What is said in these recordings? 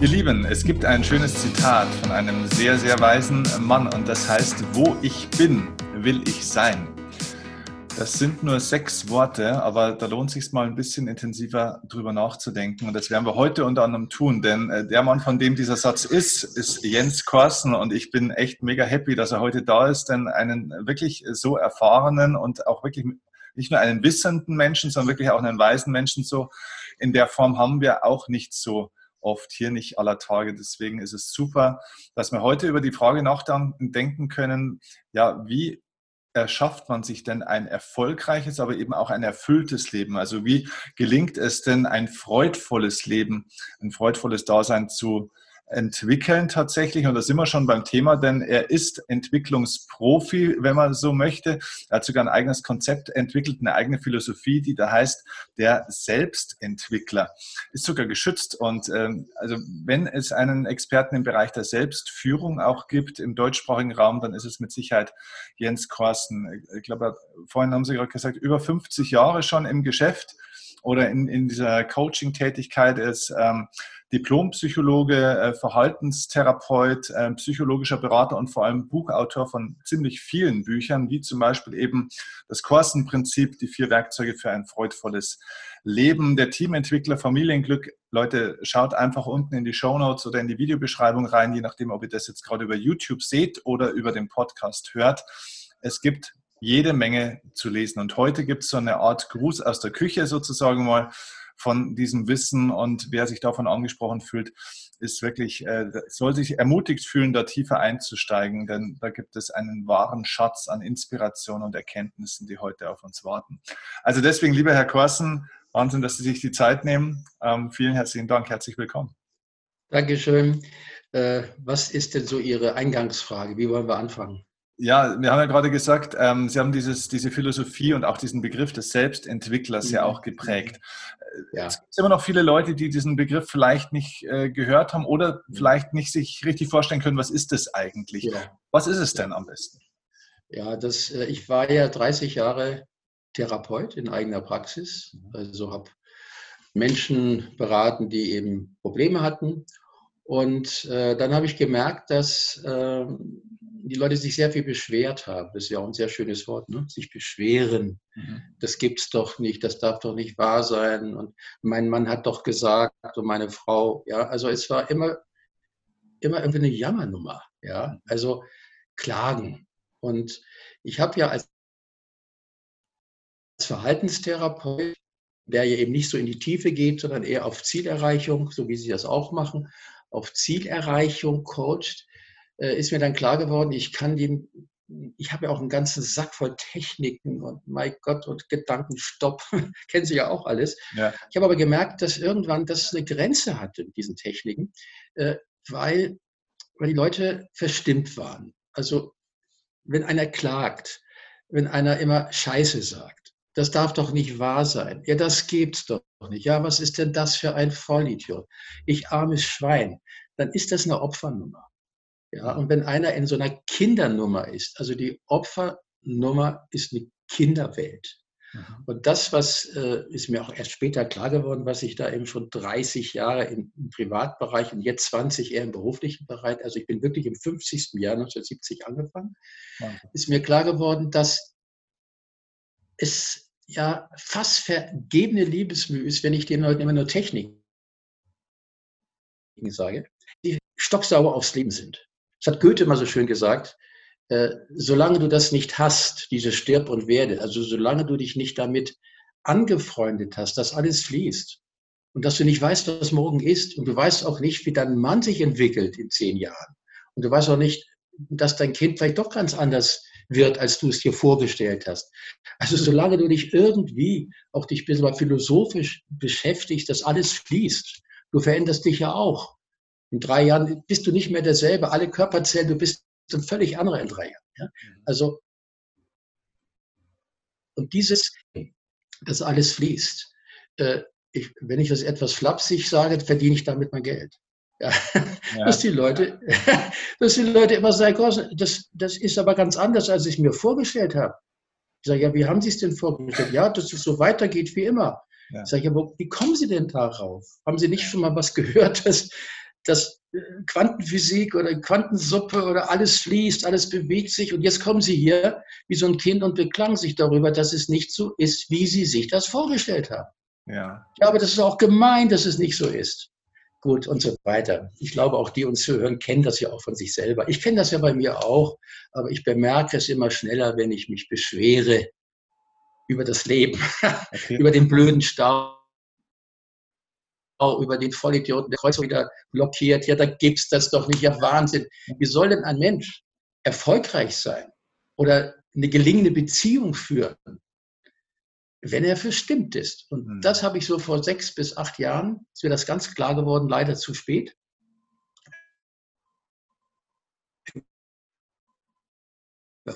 Ihr Lieben, es gibt ein schönes Zitat von einem sehr, sehr weisen Mann und das heißt, wo ich bin, will ich sein. Das sind nur sechs Worte, aber da lohnt sich mal ein bisschen intensiver drüber nachzudenken. Und das werden wir heute unter anderem tun, denn äh, der Mann, von dem dieser Satz ist, ist Jens Korsen. Und ich bin echt mega happy, dass er heute da ist, denn einen wirklich so erfahrenen und auch wirklich nicht nur einen wissenden Menschen, sondern wirklich auch einen weisen Menschen so in der Form haben wir auch nicht so oft hier nicht aller Tage. Deswegen ist es super, dass wir heute über die Frage nachdenken können, ja, wie erschafft man sich denn ein erfolgreiches, aber eben auch ein erfülltes Leben? Also wie gelingt es denn, ein freudvolles Leben, ein freudvolles Dasein zu entwickeln tatsächlich. Und da sind wir schon beim Thema, denn er ist Entwicklungsprofi, wenn man so möchte. Er hat sogar ein eigenes Konzept entwickelt, eine eigene Philosophie, die da heißt, der Selbstentwickler. Ist sogar geschützt. Und ähm, also wenn es einen Experten im Bereich der Selbstführung auch gibt im deutschsprachigen Raum, dann ist es mit Sicherheit Jens Korsten. Ich glaube, vorhin haben Sie gerade gesagt, über 50 Jahre schon im Geschäft oder in, in dieser Coaching-Tätigkeit ist ähm, Diplompsychologe, äh, Verhaltenstherapeut, äh, psychologischer Berater und vor allem Buchautor von ziemlich vielen Büchern, wie zum Beispiel eben das Korsen-Prinzip, die vier Werkzeuge für ein freudvolles Leben, der Teamentwickler, Familienglück. Leute, schaut einfach unten in die Show Notes oder in die Videobeschreibung rein, je nachdem, ob ihr das jetzt gerade über YouTube seht oder über den Podcast hört. Es gibt jede Menge zu lesen. Und heute gibt es so eine Art Gruß aus der Küche sozusagen mal von diesem Wissen und wer sich davon angesprochen fühlt, ist wirklich, äh, soll sich ermutigt fühlen, da tiefer einzusteigen, denn da gibt es einen wahren Schatz an Inspiration und Erkenntnissen, die heute auf uns warten. Also deswegen, lieber Herr Korsen, Wahnsinn, dass Sie sich die Zeit nehmen. Ähm, vielen herzlichen Dank, herzlich willkommen. Dankeschön. Äh, was ist denn so Ihre Eingangsfrage? Wie wollen wir anfangen? Ja, wir haben ja gerade gesagt, ähm, Sie haben dieses, diese Philosophie und auch diesen Begriff des Selbstentwicklers mhm. ja auch geprägt. Ja. Es gibt immer noch viele Leute, die diesen Begriff vielleicht nicht äh, gehört haben oder mhm. vielleicht nicht sich richtig vorstellen können, was ist das eigentlich? Ja. Was ist es denn am besten? Ja, das, äh, ich war ja 30 Jahre Therapeut in eigener Praxis, mhm. also habe Menschen beraten, die eben Probleme hatten. Und äh, dann habe ich gemerkt, dass äh, die Leute sich sehr viel beschwert haben. Das ist ja auch ein sehr schönes Wort, ne? sich beschweren. Mhm. Das gibt's doch nicht, das darf doch nicht wahr sein. Und mein Mann hat doch gesagt und meine Frau, ja, also es war immer, immer irgendwie eine Jammernummer, ja, also Klagen. Und ich habe ja als Verhaltenstherapeut, der ja eben nicht so in die Tiefe geht, sondern eher auf Zielerreichung, so wie Sie das auch machen, auf Zielerreichung coacht, äh, ist mir dann klar geworden, ich kann die, ich habe ja auch einen ganzen Sack voll Techniken und mein Gott und Gedankenstopp, kennen Sie ja auch alles. Ja. Ich habe aber gemerkt, dass irgendwann das eine Grenze hatte mit diesen Techniken, äh, weil, weil die Leute verstimmt waren. Also wenn einer klagt, wenn einer immer Scheiße sagt, das darf doch nicht wahr sein. Ja, das gibt's doch nicht. Ja, was ist denn das für ein Vollidiot? Ich armes Schwein. Dann ist das eine Opfernummer. Ja, und wenn einer in so einer Kindernummer ist, also die Opfernummer ist eine Kinderwelt. Mhm. Und das, was äh, ist mir auch erst später klar geworden, was ich da eben schon 30 Jahre im, im, Privatbereich und jetzt 20 eher im beruflichen Bereich, also ich bin wirklich im 50. Jahr 1970 angefangen, mhm. ist mir klar geworden, dass es ja fast vergebene Liebesmühe ist, wenn ich den Leuten immer nur Technik sage, die stocksauer aufs Leben sind. Das hat Goethe mal so schön gesagt. Äh, solange du das nicht hast, diese Stirb und Werde, also solange du dich nicht damit angefreundet hast, dass alles fließt und dass du nicht weißt, was morgen ist und du weißt auch nicht, wie dein Mann sich entwickelt in zehn Jahren und du weißt auch nicht, dass dein Kind vielleicht doch ganz anders wird, als du es dir vorgestellt hast. Also solange du dich irgendwie auch dich ein bisschen philosophisch beschäftigst, dass alles fließt, du veränderst dich ja auch. In drei Jahren bist du nicht mehr derselbe. Alle Körperzellen, du bist ein völlig anderer in drei Jahren. Ja? Mhm. Also, und dieses, das alles fließt. Äh, ich, wenn ich das etwas flapsig sage, verdiene ich damit mein Geld. Ja. Ja. Dass, die Leute, dass die Leute immer sagen, das, das ist aber ganz anders, als ich mir vorgestellt habe. Ich sage, ja, wie haben Sie es denn vorgestellt? Ja, dass es so weitergeht wie immer. Ja. Ich sage, aber wie kommen Sie denn darauf? Haben Sie nicht schon mal was gehört, dass, dass äh, Quantenphysik oder Quantensuppe oder alles fließt, alles bewegt sich und jetzt kommen Sie hier wie so ein Kind und beklagen sich darüber, dass es nicht so ist, wie Sie sich das vorgestellt haben. Ja. Ich glaube, das ist auch gemein, dass es nicht so ist. Gut und so weiter. Ich glaube, auch die uns zuhören, kennen das ja auch von sich selber. Ich kenne das ja bei mir auch, aber ich bemerke es immer schneller, wenn ich mich beschwere über das Leben, okay. über den blöden Stau über den Vollidioten, der Kreuz wieder blockiert. Ja, da gibt's das doch nicht. Ja, Wahnsinn. Wie soll denn ein Mensch erfolgreich sein oder eine gelingende Beziehung führen, wenn er verstimmt ist? Und mhm. das habe ich so vor sechs bis acht Jahren, ist mir das ganz klar geworden, leider zu spät.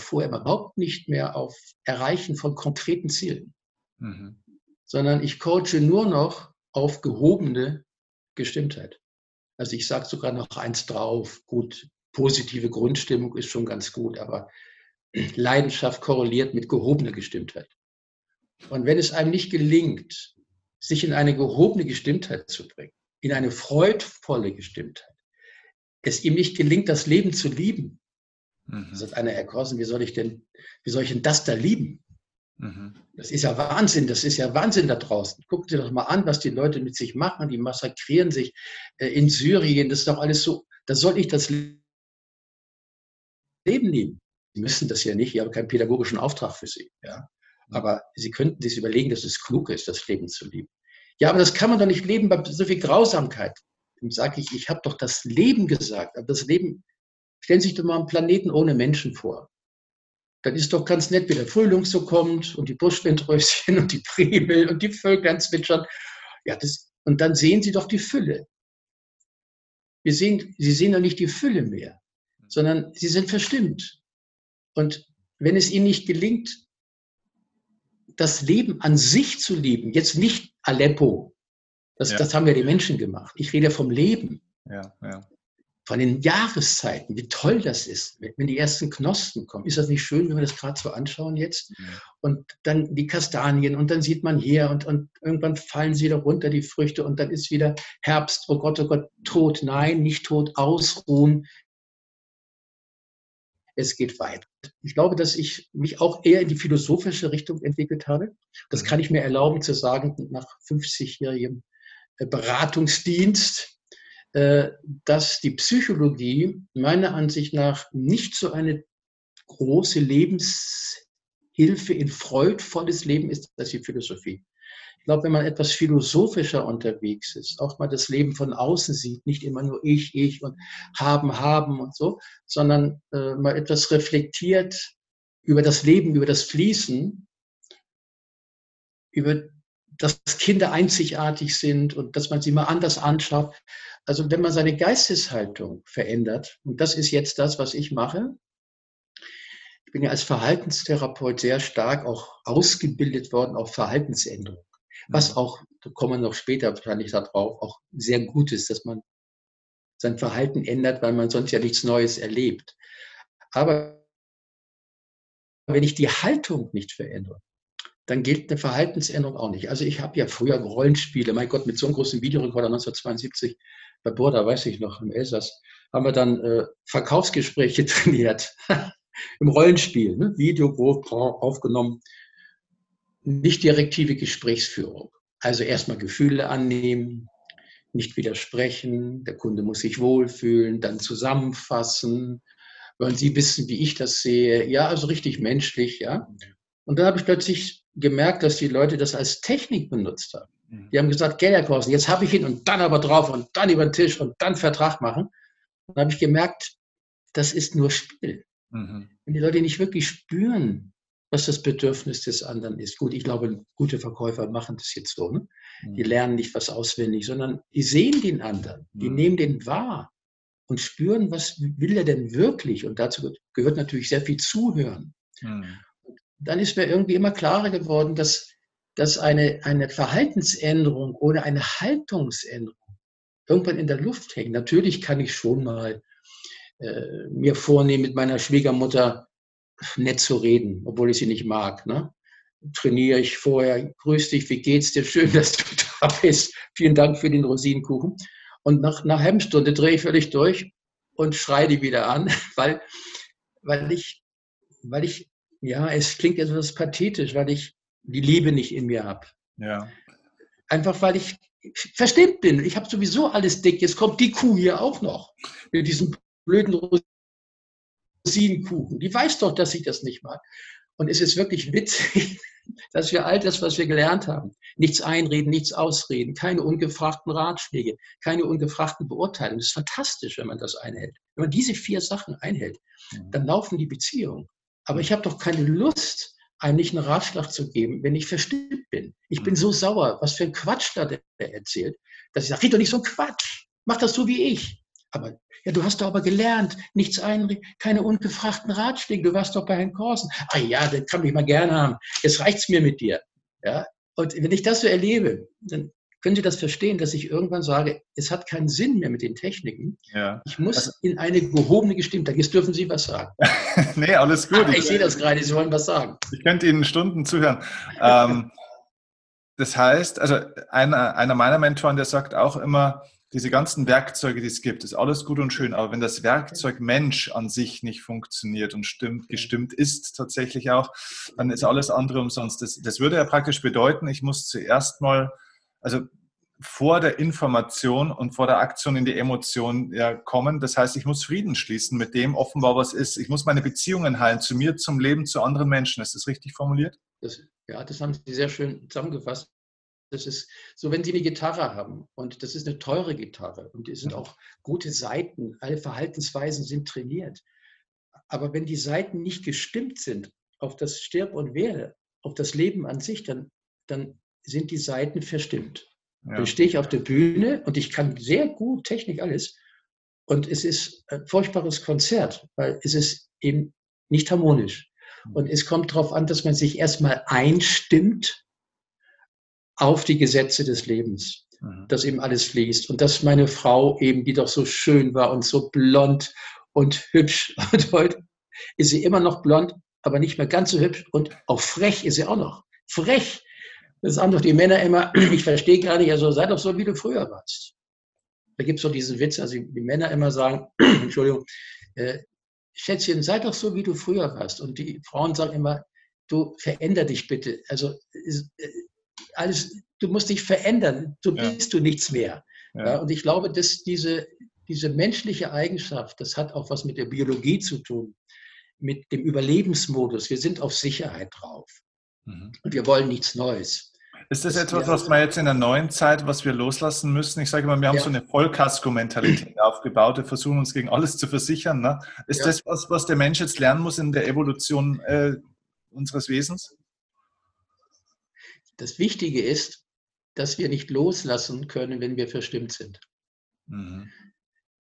vorher überhaupt nicht mehr auf Erreichen von konkreten Zielen, mhm. sondern ich coache nur noch auf gehobene Gestimmtheit. Also ich sage sogar noch eins drauf, gut, positive Grundstimmung ist schon ganz gut, aber Leidenschaft korreliert mit gehobener Gestimmtheit. Und wenn es einem nicht gelingt, sich in eine gehobene Gestimmtheit zu bringen, in eine freudvolle Gestimmtheit, es ihm nicht gelingt, das Leben zu lieben, mhm. sagt einer, Herr Korsen, wie soll ich denn, wie soll ich denn das da lieben? Mhm. Das ist ja Wahnsinn, das ist ja Wahnsinn da draußen. Guckt dir doch mal an, was die Leute mit sich machen. Die massakrieren sich äh, in Syrien. Das ist doch alles so. Da soll ich das Leben lieben. Sie müssen das ja nicht, ich habe keinen pädagogischen Auftrag für Sie. Ja? Aber Sie könnten sich überlegen, dass es klug ist, das Leben zu lieben. Ja, aber das kann man doch nicht leben bei so viel Grausamkeit. Dann sage ich, ich habe doch das Leben gesagt. Aber das Leben, stellen Sie sich doch mal einen Planeten ohne Menschen vor dann ist doch ganz nett, wie der Frühling so kommt und die Buschwindröschen und die Priebel und die Vögel zwitschern. Ja, das, und dann sehen Sie doch die Fülle. Wir sehen, Sie sehen doch nicht die Fülle mehr, sondern Sie sind verstimmt. Und wenn es Ihnen nicht gelingt, das Leben an sich zu lieben, jetzt nicht Aleppo, das, ja. das haben ja die Menschen gemacht. Ich rede vom Leben. Ja, ja von den Jahreszeiten, wie toll das ist, wenn die ersten Knospen kommen. Ist das nicht schön, wenn wir das gerade so anschauen jetzt? Ja. Und dann die Kastanien und dann sieht man hier und, und irgendwann fallen sie da runter, die Früchte, und dann ist wieder Herbst, oh Gott, oh Gott, tot. Nein, nicht tot, ausruhen. Es geht weiter. Ich glaube, dass ich mich auch eher in die philosophische Richtung entwickelt habe. Das mhm. kann ich mir erlauben zu sagen, nach 50-jährigem Beratungsdienst äh, dass die Psychologie meiner Ansicht nach nicht so eine große Lebenshilfe in freudvolles Leben ist als die Philosophie. Ich glaube, wenn man etwas philosophischer unterwegs ist, auch mal das Leben von außen sieht, nicht immer nur ich, ich und haben, haben und so, sondern äh, mal etwas reflektiert über das Leben, über das Fließen, über dass Kinder einzigartig sind und dass man sie mal anders anschaut. Also wenn man seine Geisteshaltung verändert, und das ist jetzt das, was ich mache, ich bin ja als Verhaltenstherapeut sehr stark auch ausgebildet worden auf Verhaltensänderung. Was mhm. auch, da kommen wir noch später wahrscheinlich darauf, auch sehr gut ist, dass man sein Verhalten ändert, weil man sonst ja nichts Neues erlebt. Aber wenn ich die Haltung nicht verändere, dann gilt eine Verhaltensänderung auch nicht. Also ich habe ja früher Rollenspiele, mein Gott, mit so einem großen Videorekorder 1972 bei Burda, weiß ich noch, im Elsass, haben wir dann äh, Verkaufsgespräche trainiert. Im Rollenspiel, ne? Video aufgenommen. Nicht direktive Gesprächsführung. Also erstmal Gefühle annehmen, nicht widersprechen, der Kunde muss sich wohlfühlen, dann zusammenfassen, wollen Sie wissen, wie ich das sehe. Ja, also richtig menschlich, ja. Und dann habe ich plötzlich gemerkt, dass die Leute das als Technik benutzt haben. Mhm. Die haben gesagt, Gelderkosten, jetzt habe ich ihn und dann aber drauf und dann über den Tisch und dann Vertrag machen. Und dann habe ich gemerkt, das ist nur Spiel. Mhm. Wenn die Leute nicht wirklich spüren, was das Bedürfnis des anderen ist. Gut, ich glaube, gute Verkäufer machen das jetzt so. Ne? Die mhm. lernen nicht was auswendig, sondern die sehen den anderen, die mhm. nehmen den wahr und spüren, was will er denn wirklich. Und dazu gehört natürlich sehr viel Zuhören. Dann ist mir irgendwie immer klarer geworden, dass, dass eine, eine Verhaltensänderung oder eine Haltungsänderung irgendwann in der Luft hängt. Natürlich kann ich schon mal äh, mir vornehmen, mit meiner Schwiegermutter nett zu reden, obwohl ich sie nicht mag. Ne? Trainiere ich vorher, grüß dich, wie geht's dir? Schön, dass du da bist. Vielen Dank für den Rosinenkuchen. Und nach einer halben Stunde drehe ich völlig durch und schreie die wieder an, weil, weil ich, weil ich, ja, es klingt etwas pathetisch, weil ich die Liebe nicht in mir habe. Ja. Einfach weil ich verstimmt bin. Ich habe sowieso alles dick. Jetzt kommt die Kuh hier auch noch mit diesem blöden Rosinenkuchen. Die weiß doch, dass ich das nicht mag. Und es ist wirklich witzig, dass wir all das, was wir gelernt haben, nichts einreden, nichts ausreden, keine ungefragten Ratschläge, keine ungefragten Beurteilungen. Das ist fantastisch, wenn man das einhält. Wenn man diese vier Sachen einhält, mhm. dann laufen die Beziehungen. Aber ich habe doch keine Lust, einem nicht einen Ratschlag zu geben, wenn ich verstimmt bin. Ich bin mhm. so sauer, was für ein Quatsch da der erzählt, dass ich sage, red doch nicht so ein Quatsch, mach das so wie ich. Aber ja, du hast doch aber gelernt, nichts ein, keine ungefragten Ratschläge. Du warst doch bei Herrn Korsen. Ah ja, das kann ich mal gerne haben. Jetzt reicht's mir mit dir. Ja. Und wenn ich das so erlebe, dann können Sie das verstehen, dass ich irgendwann sage, es hat keinen Sinn mehr mit den Techniken. Ja. Ich muss also, in eine gehobene Gestimmtheit. Jetzt dürfen Sie was sagen. nee, alles gut. Ah, ich, ich sehe das gerade, Sie wollen was sagen. Ich könnte Ihnen Stunden zuhören. ähm, das heißt, also einer, einer meiner Mentoren, der sagt auch immer, diese ganzen Werkzeuge, die es gibt, ist alles gut und schön, aber wenn das Werkzeug Mensch an sich nicht funktioniert und stimmt, gestimmt ist tatsächlich auch, dann ist alles andere umsonst. Das, das würde ja praktisch bedeuten, ich muss zuerst mal, also vor der Information und vor der Aktion in die Emotion ja, kommen. Das heißt, ich muss Frieden schließen mit dem offenbar, was ist. Ich muss meine Beziehungen heilen, zu mir, zum Leben, zu anderen Menschen. Ist das richtig formuliert? Das, ja, das haben Sie sehr schön zusammengefasst. Das ist so, wenn Sie eine Gitarre haben und das ist eine teure Gitarre und es sind auch gute Seiten, alle Verhaltensweisen sind trainiert. Aber wenn die Seiten nicht gestimmt sind auf das Stirb und Werde, auf das Leben an sich, dann, dann sind die Seiten verstimmt. Ja. Dann stehe ich auf der Bühne und ich kann sehr gut Technik alles und es ist ein furchtbares Konzert, weil es ist eben nicht harmonisch. Hm. Und es kommt darauf an, dass man sich erstmal einstimmt auf die Gesetze des Lebens, mhm. dass eben alles fließt. Und dass meine Frau eben, die doch so schön war und so blond und hübsch, und heute ist sie immer noch blond, aber nicht mehr ganz so hübsch und auch frech ist sie auch noch. Frech. Das sagen doch die Männer immer, ich verstehe gar nicht, also sei doch so, wie du früher warst. Da gibt es so diesen Witz, also die Männer immer sagen, Entschuldigung, äh, Schätzchen, sei doch so, wie du früher warst. Und die Frauen sagen immer, du veränder dich bitte. Also äh, alles, du musst dich verändern, so ja. bist du nichts mehr. Ja. Ja, und ich glaube, dass diese, diese menschliche Eigenschaft, das hat auch was mit der Biologie zu tun, mit dem Überlebensmodus. Wir sind auf Sicherheit drauf mhm. und wir wollen nichts Neues. Ist das, etwas, was wir jetzt in der neuen Zeit, was wir loslassen müssen? Ich sage mal, wir haben ja. so eine Vollkasko-Mentalität aufgebaut. Wir versuchen uns gegen alles zu versichern. Ne? Ist ja. das was, was der Mensch jetzt lernen muss in der Evolution äh, unseres Wesens? Das Wichtige ist, dass wir nicht loslassen können, wenn wir verstimmt sind. Mhm.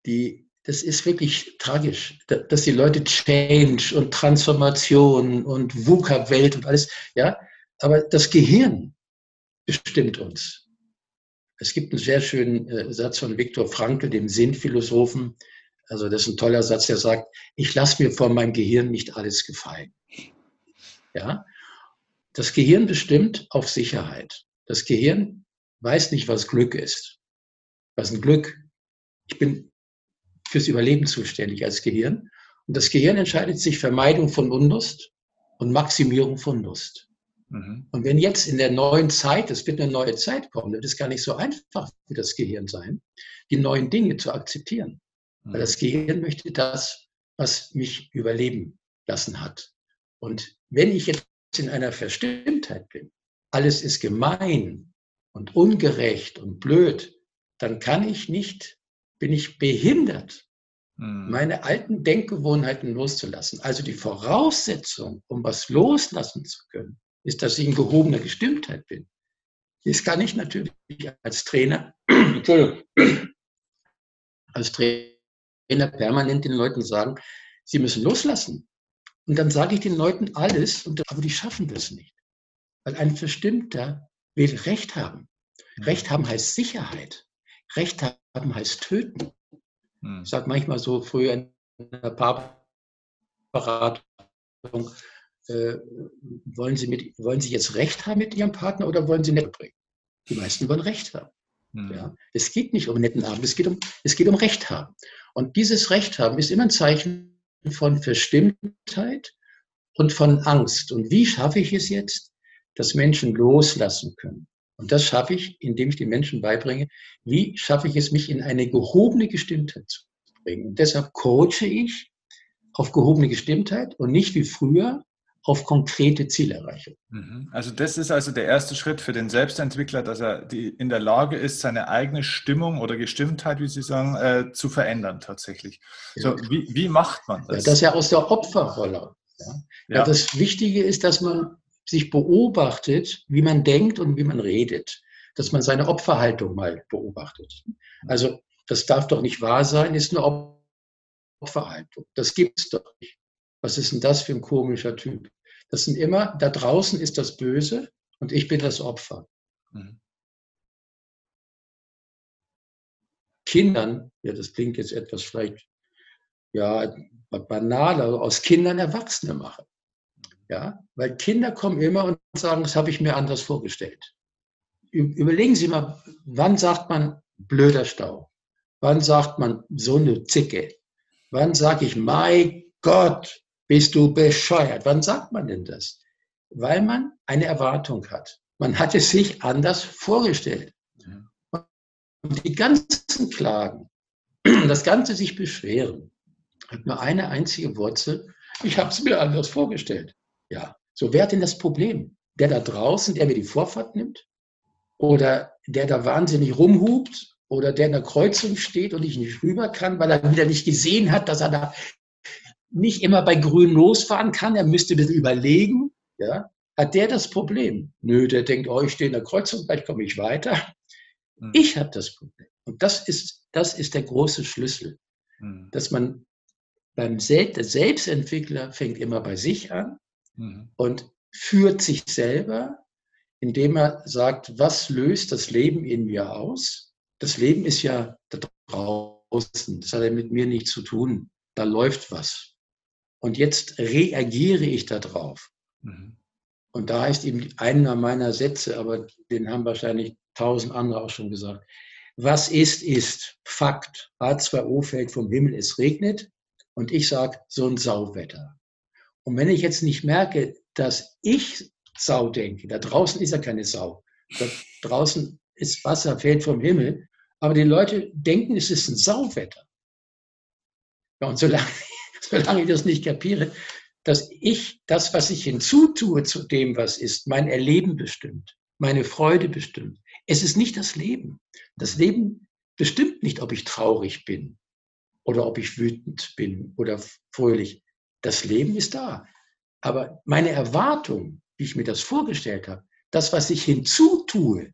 Die, das ist wirklich tragisch, dass die Leute Change und Transformation und VUCA-Welt und alles, ja, aber das Gehirn bestimmt uns. Es gibt einen sehr schönen äh, Satz von Viktor Frankl, dem Sinnphilosophen. Also das ist ein toller Satz, der sagt, ich lasse mir von meinem Gehirn nicht alles gefallen. Ja, das Gehirn bestimmt auf Sicherheit. Das Gehirn weiß nicht, was Glück ist. Was ein Glück? Ich bin fürs Überleben zuständig als Gehirn. Und das Gehirn entscheidet sich Vermeidung von Unlust und Maximierung von Lust. Mhm. Und wenn jetzt in der neuen Zeit, es wird eine neue Zeit kommen, das ist gar nicht so einfach für das Gehirn sein, die neuen Dinge zu akzeptieren. Mhm. Weil das Gehirn möchte das, was mich überleben lassen hat. Und wenn ich jetzt in einer Verstimmtheit bin, alles ist gemein und ungerecht und blöd, dann kann ich nicht, bin ich behindert, hm. meine alten Denkgewohnheiten loszulassen. Also die Voraussetzung, um was loslassen zu können, ist, dass ich in gehobener Gestimmtheit bin. Das kann ich natürlich als Trainer, Entschuldigung, als Trainer permanent den Leuten sagen, sie müssen loslassen. Und dann sage ich den Leuten alles, aber die schaffen das nicht. Weil ein Verstimmter will Recht haben. Recht haben heißt Sicherheit. Recht haben heißt töten. Hm. Ich sage manchmal so früher in der Paarberatung, äh, wollen, Sie mit, wollen Sie jetzt Recht haben mit Ihrem Partner oder wollen Sie nicht bringen? Die meisten wollen Recht haben. Mhm. Ja? Es geht nicht um netten Abend, es geht um, es geht um Recht haben. Und dieses Recht haben ist immer ein Zeichen von Verstimmtheit und von Angst. Und wie schaffe ich es jetzt, dass Menschen loslassen können? Und das schaffe ich, indem ich den Menschen beibringe, wie schaffe ich es, mich in eine gehobene Gestimmtheit zu bringen. Und deshalb coache ich auf gehobene Gestimmtheit und nicht wie früher auf konkrete Zielerreichung. Mhm. Also das ist also der erste Schritt für den Selbstentwickler, dass er die, in der Lage ist, seine eigene Stimmung oder Gestimmtheit, wie Sie sagen, äh, zu verändern tatsächlich. So, wie, wie macht man das? Ja, das ist ja aus der Opferrolle. Ja? ja. das Wichtige ist, dass man sich beobachtet, wie man denkt und wie man redet. Dass man seine Opferhaltung mal beobachtet. Also das darf doch nicht wahr sein, ist eine Opferhaltung. Das gibt es doch nicht. Was ist denn das für ein komischer Typ? Das sind immer, da draußen ist das Böse und ich bin das Opfer. Mhm. Kindern, ja, das klingt jetzt etwas vielleicht, ja, banal, aber aus Kindern Erwachsene machen. Ja, weil Kinder kommen immer und sagen, das habe ich mir anders vorgestellt. Überlegen Sie mal, wann sagt man blöder Stau? Wann sagt man so eine Zicke? Wann sage ich, mein Gott, bist du bescheuert? Wann sagt man denn das? Weil man eine Erwartung hat. Man hat es sich anders vorgestellt. Und die ganzen Klagen, das ganze sich beschweren, hat nur eine einzige Wurzel. Ich habe es mir anders vorgestellt. Ja, so wer hat denn das Problem? Der da draußen, der mir die Vorfahrt nimmt? Oder der da wahnsinnig rumhupt oder der in der Kreuzung steht und ich nicht rüber kann, weil er wieder nicht gesehen hat, dass er da nicht immer bei Grün losfahren kann, er müsste ein bisschen überlegen, ja, hat der das Problem? Nö, der denkt, oh, ich stehe in der Kreuzung, gleich komme ich weiter. Mhm. Ich habe das Problem. Und das ist, das ist der große Schlüssel, mhm. dass man beim Sel der Selbstentwickler fängt immer bei sich an mhm. und führt sich selber, indem er sagt, was löst das Leben in mir aus? das Leben ist ja da draußen, das hat ja mit mir nichts zu tun. Da läuft was. Und jetzt reagiere ich darauf. Mhm. Und da ist eben einer meiner Sätze, aber den haben wahrscheinlich tausend andere auch schon gesagt. Was ist, ist Fakt. H2O fällt vom Himmel, es regnet. Und ich sage, so ein Sauwetter. Und wenn ich jetzt nicht merke, dass ich Sau denke, da draußen ist ja keine Sau. Da draußen ist Wasser, fällt vom Himmel. Aber die Leute denken, es ist ein Sauwetter. Ja, und solange, solange ich das nicht kapiere, dass ich das, was ich hinzutue zu dem, was ist, mein Erleben bestimmt, meine Freude bestimmt. Es ist nicht das Leben. Das Leben bestimmt nicht, ob ich traurig bin oder ob ich wütend bin oder fröhlich. Das Leben ist da. Aber meine Erwartung, wie ich mir das vorgestellt habe, das, was ich hinzutue,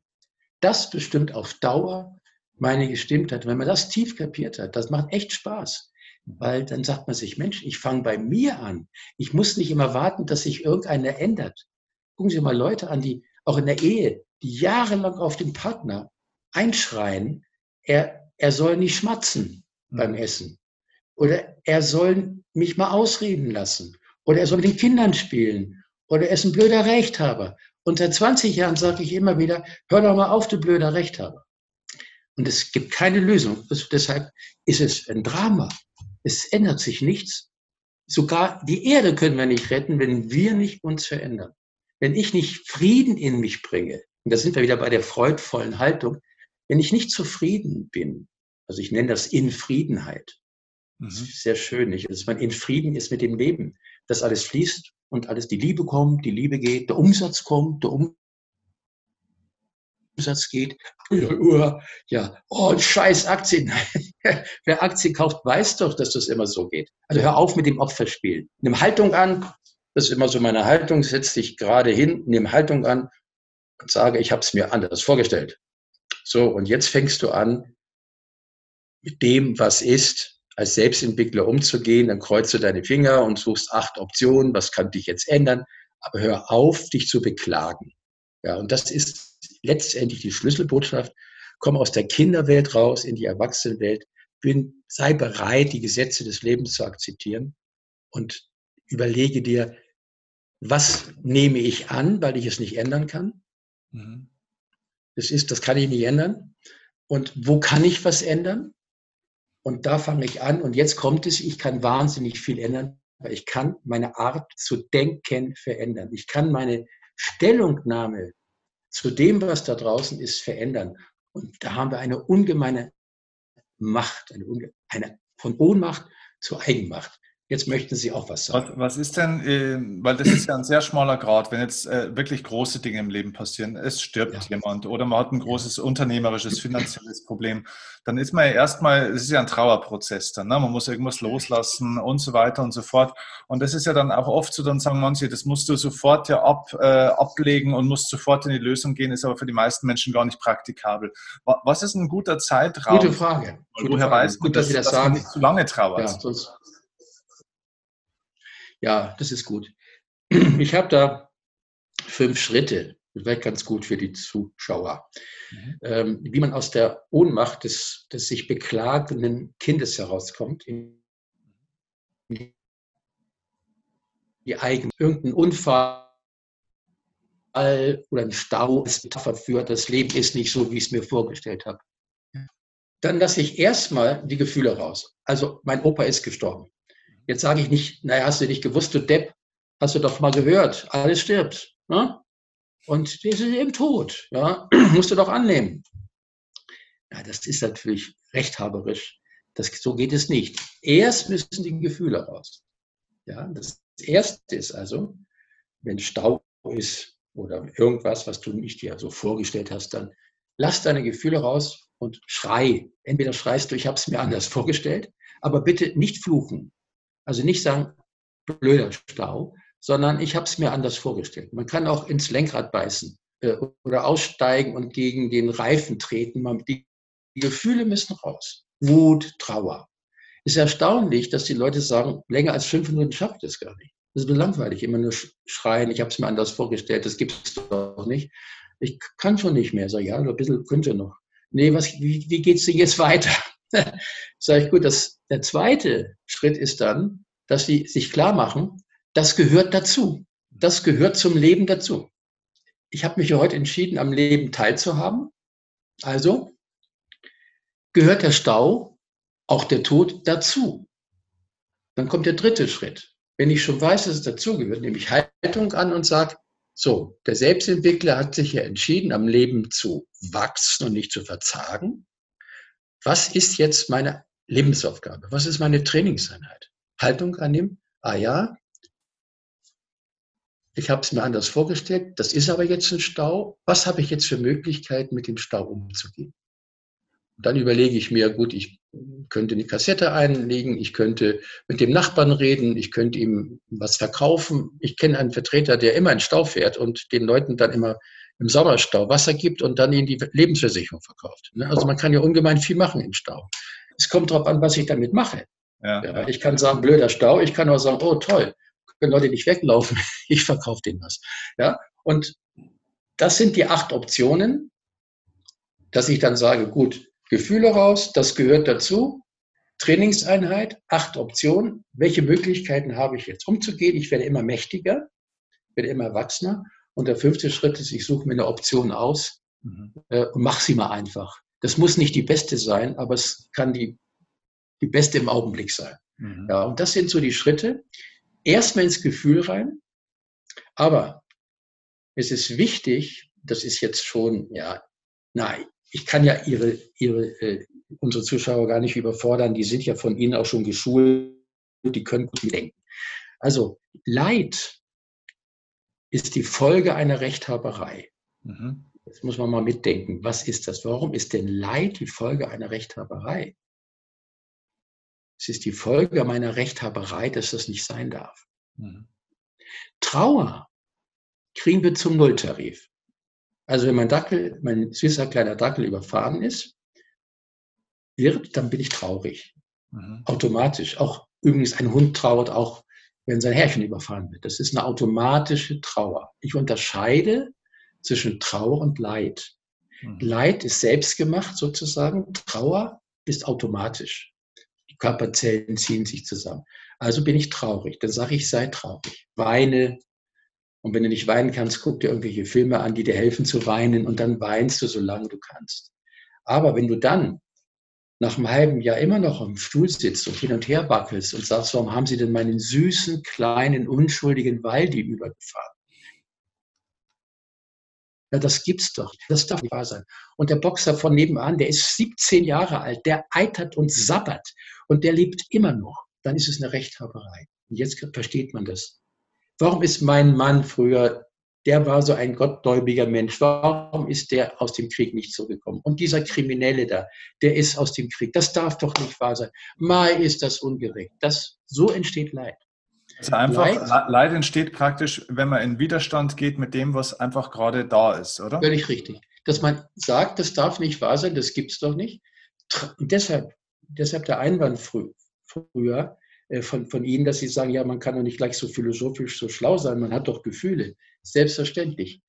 das bestimmt auf Dauer meine Gestimmtheit. Wenn man das tief kapiert hat, das macht echt Spaß. Weil dann sagt man sich, Mensch, ich fange bei mir an. Ich muss nicht immer warten, dass sich irgendeiner ändert. Gucken Sie mal Leute an, die auch in der Ehe, die jahrelang auf den Partner einschreien, er, er soll nicht schmatzen mhm. beim Essen. Oder er soll mich mal ausreden lassen. Oder er soll mit den Kindern spielen. Oder er ist ein blöder Rechthaber. Und seit 20 Jahren sage ich immer wieder, hör doch mal auf, du blöder Rechthaber. Und es gibt keine Lösung. Deshalb ist es ein Drama. Es ändert sich nichts. Sogar die Erde können wir nicht retten, wenn wir nicht uns verändern. Wenn ich nicht Frieden in mich bringe, und da sind wir wieder bei der freudvollen Haltung, wenn ich nicht zufrieden bin, also ich nenne das Infriedenheit, mhm. das ist sehr schön, nicht? dass man in Frieden ist mit dem Leben, dass alles fließt und alles, die Liebe kommt, die Liebe geht, der Umsatz kommt, der Umsatz geht. Ja, oh, scheiß Aktien. Wer Aktien kauft, weiß doch, dass das immer so geht. Also hör auf mit dem Opferspielen. Nimm Haltung an. Das ist immer so meine Haltung. Setz dich gerade hin, nimm Haltung an und sage, ich habe es mir anders vorgestellt. So, und jetzt fängst du an, mit dem, was ist, als Selbstentwickler umzugehen. Dann kreuze deine Finger und suchst acht Optionen. Was kann dich jetzt ändern? Aber hör auf, dich zu beklagen. Ja, und das ist letztendlich die Schlüsselbotschaft. Komm aus der Kinderwelt raus in die Erwachsenenwelt. Bin, sei bereit, die Gesetze des Lebens zu akzeptieren und überlege dir, was nehme ich an, weil ich es nicht ändern kann? Mhm. Das ist, das kann ich nicht ändern. Und wo kann ich was ändern? Und da fange ich an. Und jetzt kommt es, ich kann wahnsinnig viel ändern, weil ich kann meine Art zu denken verändern. Ich kann meine Stellungnahme zu dem, was da draußen ist, verändern. Und da haben wir eine ungemeine Macht, eine, eine von Ohnmacht zu Eigenmacht. Jetzt möchten Sie auch was sagen. Was, was ist denn, äh, weil das ist ja ein sehr schmaler Grad, wenn jetzt äh, wirklich große Dinge im Leben passieren, es stirbt ja. jemand oder man hat ein großes unternehmerisches, finanzielles Problem, dann ist man ja erstmal, es ist ja ein Trauerprozess dann, ne? man muss irgendwas loslassen und so weiter und so fort. Und das ist ja dann auch oft so, dann sagen manche, das musst du sofort ja ab, äh, ablegen und musst sofort in die Lösung gehen, ist aber für die meisten Menschen gar nicht praktikabel. Was ist ein guter Zeitraum? Gute Frage. Gute woher Frage. weiß man, Gut, dass, dass, Sie das dass sagen. man nicht zu lange trauert? Ja, sonst ja, das ist gut. Ich habe da fünf Schritte, vielleicht ganz gut für die Zuschauer, mhm. ähm, wie man aus der Ohnmacht des, des sich beklagenden Kindes herauskommt, in die eigene, irgendein Unfall oder ein Stau als Metapher für, das Leben ist nicht so, wie ich es mir vorgestellt habe. Dann lasse ich erstmal die Gefühle raus. Also mein Opa ist gestorben. Jetzt sage ich nicht, naja, hast du nicht gewusst, du Depp, hast du doch mal gehört, alles stirbt. Ne? Und die sind eben tot. Ja? Musst du doch annehmen. Ja, das ist natürlich rechthaberisch. Das, so geht es nicht. Erst müssen die Gefühle raus. Ja, das erste ist also, wenn Stau ist oder irgendwas, was du nicht dir so vorgestellt hast, dann lass deine Gefühle raus und schrei. Entweder schreist du, ich habe es mir anders vorgestellt, aber bitte nicht fluchen. Also nicht sagen, blöder Stau, sondern ich habe es mir anders vorgestellt. Man kann auch ins Lenkrad beißen äh, oder aussteigen und gegen den Reifen treten. Man, die, die Gefühle müssen raus. Wut, Trauer. Ist erstaunlich, dass die Leute sagen, länger als fünf Minuten schaffe ich das gar nicht. Das ist langweilig, immer nur schreien, ich habe es mir anders vorgestellt, das gibt es doch nicht. Ich kann schon nicht mehr. Sag ja, ein bisschen könnte noch. Nee, was, wie, wie geht's denn jetzt weiter? Sag ich, gut, das, der zweite Schritt ist dann, dass sie sich klar machen, das gehört dazu. Das gehört zum Leben dazu. Ich habe mich heute entschieden, am Leben teilzuhaben. Also gehört der Stau, auch der Tod dazu. Dann kommt der dritte Schritt. Wenn ich schon weiß, dass es dazugehört, nehme ich Haltung an und sage, so, der Selbstentwickler hat sich ja entschieden, am Leben zu wachsen und nicht zu verzagen was ist jetzt meine Lebensaufgabe? Was ist meine Trainingseinheit? Haltung annehmen, ah ja, ich habe es mir anders vorgestellt, das ist aber jetzt ein Stau. Was habe ich jetzt für Möglichkeiten, mit dem Stau umzugehen? Dann überlege ich mir, gut, ich könnte eine Kassette einlegen, ich könnte mit dem Nachbarn reden, ich könnte ihm was verkaufen. Ich kenne einen Vertreter, der immer in Stau fährt und den Leuten dann immer im Sommerstau Wasser gibt und dann ihnen die Lebensversicherung verkauft. Ne? Also man kann ja ungemein viel machen im Stau. Es kommt darauf an, was ich damit mache. Ja. Ja, ich kann sagen, blöder Stau. Ich kann auch sagen, oh toll, können Leute nicht weglaufen. Ich verkaufe denen was. Ja, und das sind die acht Optionen, dass ich dann sage, gut, Gefühle raus, das gehört dazu. Trainingseinheit, acht Optionen. Welche Möglichkeiten habe ich jetzt umzugehen? Ich werde immer mächtiger, werde immer erwachsener und der fünfte Schritt ist, ich suche mir eine Option aus mhm. äh, und mache sie mal einfach. Das muss nicht die beste sein, aber es kann die, die beste im Augenblick sein. Mhm. Ja, und das sind so die Schritte. Erstmal ins Gefühl rein, aber es ist wichtig, das ist jetzt schon, ja, nein, ich kann ja Ihre, Ihre, äh, unsere Zuschauer gar nicht überfordern, die sind ja von Ihnen auch schon geschult, die können gut denken. Also Leid ist die Folge einer Rechthaberei. Mhm. Jetzt muss man mal mitdenken, was ist das? Warum ist denn Leid die Folge einer Rechthaberei? Es ist die Folge meiner Rechthaberei, dass das nicht sein darf. Mhm. Trauer kriegen wir zum Nulltarif. Also wenn mein Dackel, mein süßer kleiner Dackel überfahren ist, wird, dann bin ich traurig. Mhm. Automatisch. Auch übrigens ein Hund trauert auch wenn sein Herrchen überfahren wird. Das ist eine automatische Trauer. Ich unterscheide zwischen Trauer und Leid. Mhm. Leid ist selbstgemacht sozusagen. Trauer ist automatisch. Die Körperzellen ziehen sich zusammen. Also bin ich traurig. Dann sage ich, sei traurig. Weine. Und wenn du nicht weinen kannst, guck dir irgendwelche Filme an, die dir helfen zu weinen. Und dann weinst du, solange du kannst. Aber wenn du dann nach einem halben Jahr immer noch im Stuhl sitzt und hin und her wackelst und sagst, warum haben sie denn meinen süßen, kleinen, unschuldigen Waldi übergefahren? Ja, das gibt's doch. Das darf nicht wahr sein. Und der Boxer von nebenan, der ist 17 Jahre alt, der eitert und sabbert und der lebt immer noch. Dann ist es eine Rechthaberei. Und jetzt versteht man das. Warum ist mein Mann früher, der war so ein gottgläubiger Mensch, warum ist der aus dem Krieg nicht zurückgekommen? Und dieser Kriminelle da, der ist aus dem Krieg. Das darf doch nicht wahr sein. Mal ist das ungerecht. Das, so entsteht Leid. Also einfach, Leid, Leid entsteht praktisch, wenn man in Widerstand geht mit dem, was einfach gerade da ist, oder? Völlig richtig. Dass man sagt, das darf nicht wahr sein, das gibt es doch nicht. Und deshalb, deshalb der Einwand frü früher äh, von, von Ihnen, dass Sie sagen, ja, man kann doch nicht gleich so philosophisch so schlau sein, man hat doch Gefühle. Selbstverständlich.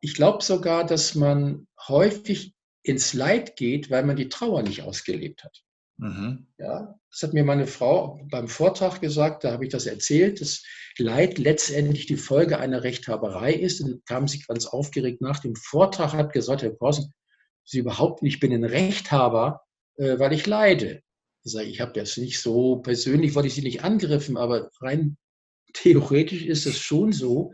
Ich glaube sogar, dass man häufig ins Leid geht, weil man die Trauer nicht ausgelebt hat. Mhm. Ja, das hat mir meine Frau beim Vortrag gesagt, da habe ich das erzählt, dass Leid letztendlich die Folge einer Rechthaberei ist. Und dann kam sie ganz aufgeregt nach dem Vortrag, hat gesagt, Herr Korsen, Sie überhaupt nicht, ich bin ein Rechthaber, äh, weil ich leide. Ich sage, ich habe das nicht so persönlich, wollte ich Sie nicht angriffen, aber rein theoretisch ist es schon so.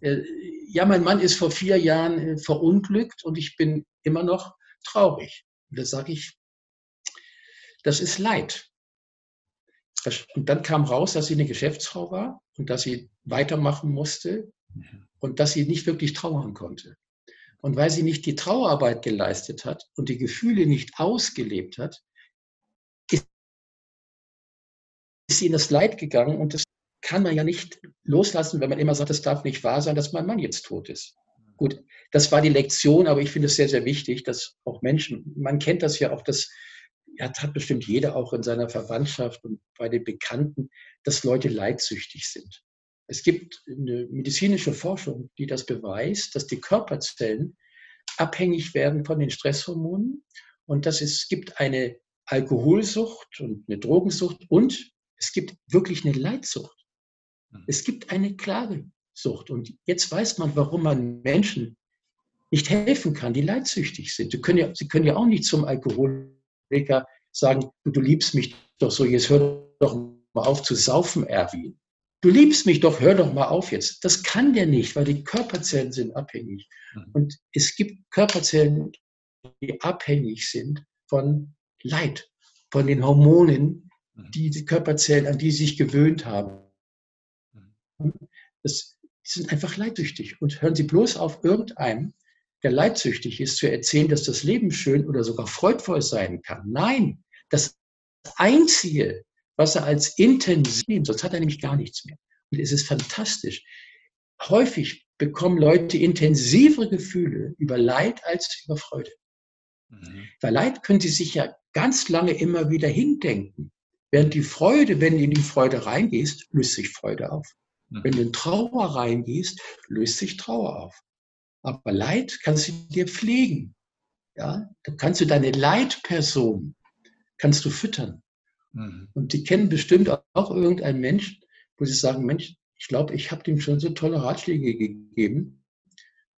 Äh, ja, mein Mann ist vor vier Jahren äh, verunglückt und ich bin immer noch traurig. Und da sage ich, das ist Leid. Und dann kam raus, dass sie eine Geschäftsfrau war und dass sie weitermachen musste mhm. und dass sie nicht wirklich trauern konnte. Und weil sie nicht die Trauerarbeit geleistet hat und die Gefühle nicht ausgelebt hat, ist sie in das Leid gegangen und das kann man ja nicht loslassen, wenn man immer sagt, es darf nicht wahr sein, dass mein Mann jetzt tot ist. Gut, das war die Lektion, aber ich finde es sehr, sehr wichtig, dass auch Menschen, man kennt das ja auch, dass ja, hat bestimmt jeder auch in seiner Verwandtschaft und bei den Bekannten, dass Leute leidsüchtig sind. Es gibt eine medizinische Forschung, die das beweist, dass die Körperzellen abhängig werden von den Stresshormonen und dass es gibt eine Alkoholsucht und eine Drogensucht und es gibt wirklich eine Leidsucht. Hm. Es gibt eine Klagesucht. Und jetzt weiß man, warum man Menschen nicht helfen kann, die leidsüchtig sind. Sie können ja, sie können ja auch nicht zum Alkohol Wecker sagen, du, du liebst mich doch so, jetzt hör doch mal auf zu saufen, Erwin. Du liebst mich doch, hör doch mal auf jetzt. Das kann der nicht, weil die Körperzellen sind abhängig. Mhm. Und es gibt Körperzellen, die abhängig sind von Leid, von den Hormonen, mhm. die die Körperzellen, an die sie sich gewöhnt haben. Das sind einfach leidsüchtig. Und hören Sie bloß auf irgendeinem, der leidsüchtig ist, zu erzählen, dass das Leben schön oder sogar freudvoll sein kann. Nein, das Einzige, was er als intensiv sonst hat er nämlich gar nichts mehr. Und es ist fantastisch. Häufig bekommen Leute intensivere Gefühle über Leid als über Freude. Mhm. Bei Leid können sie sich ja ganz lange immer wieder hindenken. Während die Freude, wenn du in die Freude reingehst, löst sich Freude auf. Mhm. Wenn du in Trauer reingehst, löst sich Trauer auf. Aber Leid kannst du dir pflegen. Ja, da kannst du deine Leitperson kannst du füttern. Mhm. Und die kennen bestimmt auch irgendeinen Mensch, wo sie sagen, Mensch, ich glaube, ich habe dem schon so tolle Ratschläge gegeben.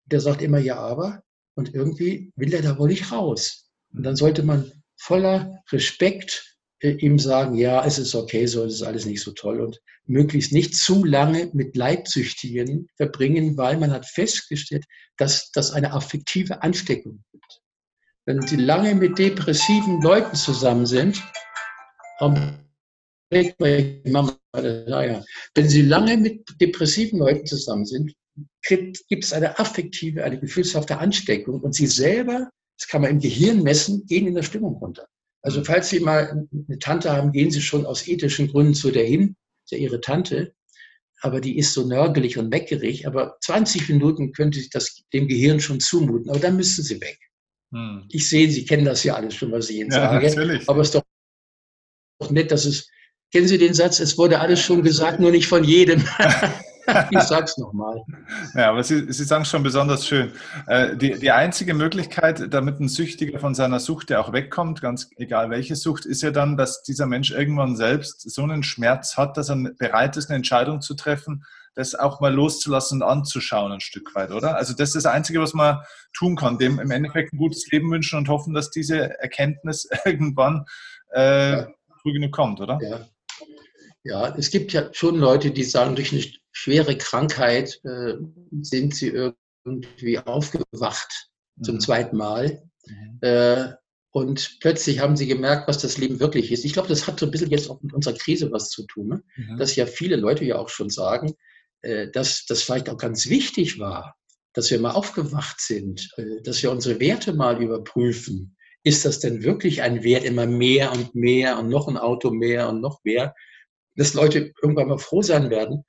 Der sagt immer ja, aber. Und irgendwie will er da wohl nicht raus. Und dann sollte man voller Respekt ihm sagen, ja, es ist okay, so ist alles nicht so toll und möglichst nicht zu lange mit Leibsüchtigen verbringen, weil man hat festgestellt, dass das eine affektive Ansteckung gibt. Wenn Sie lange mit depressiven Leuten zusammen sind, wenn Sie lange mit depressiven Leuten zusammen sind, gibt es eine affektive, eine gefühlshafte Ansteckung und Sie selber, das kann man im Gehirn messen, gehen in der Stimmung runter. Also falls Sie mal eine Tante haben, gehen Sie schon aus ethischen Gründen zu der hin, ist ja Ihre Tante, aber die ist so nörgelig und weckerig, aber 20 Minuten könnte sich das dem Gehirn schon zumuten, aber dann müssten Sie weg. Hm. Ich sehe, Sie kennen das ja alles schon, was ich Ihnen ja, sage. Natürlich. Aber es ist doch nett, dass es, kennen Sie den Satz, es wurde alles schon gesagt, nur nicht von jedem. ich sag's nochmal. Ja, aber Sie, Sie sagen es schon besonders schön. Äh, die, die einzige Möglichkeit, damit ein Süchtiger von seiner Sucht ja auch wegkommt, ganz egal welche Sucht, ist ja dann, dass dieser Mensch irgendwann selbst so einen Schmerz hat, dass er bereit ist, eine Entscheidung zu treffen, das auch mal loszulassen und anzuschauen ein Stück weit, oder? Also das ist das Einzige, was man tun kann, dem im Endeffekt ein gutes Leben wünschen und hoffen, dass diese Erkenntnis irgendwann äh, ja. früh genug kommt, oder? Ja. Ja, es gibt ja schon Leute, die sagen, durch eine schwere Krankheit äh, sind sie irgendwie aufgewacht mhm. zum zweiten Mal. Mhm. Äh, und plötzlich haben sie gemerkt, was das Leben wirklich ist. Ich glaube, das hat so ein bisschen jetzt auch mit unserer Krise was zu tun. Ne? Mhm. Dass ja viele Leute ja auch schon sagen, äh, dass das vielleicht auch ganz wichtig war, dass wir mal aufgewacht sind, äh, dass wir unsere Werte mal überprüfen. Ist das denn wirklich ein Wert immer mehr und mehr und noch ein Auto mehr und noch mehr? Dass Leute irgendwann mal froh sein werden,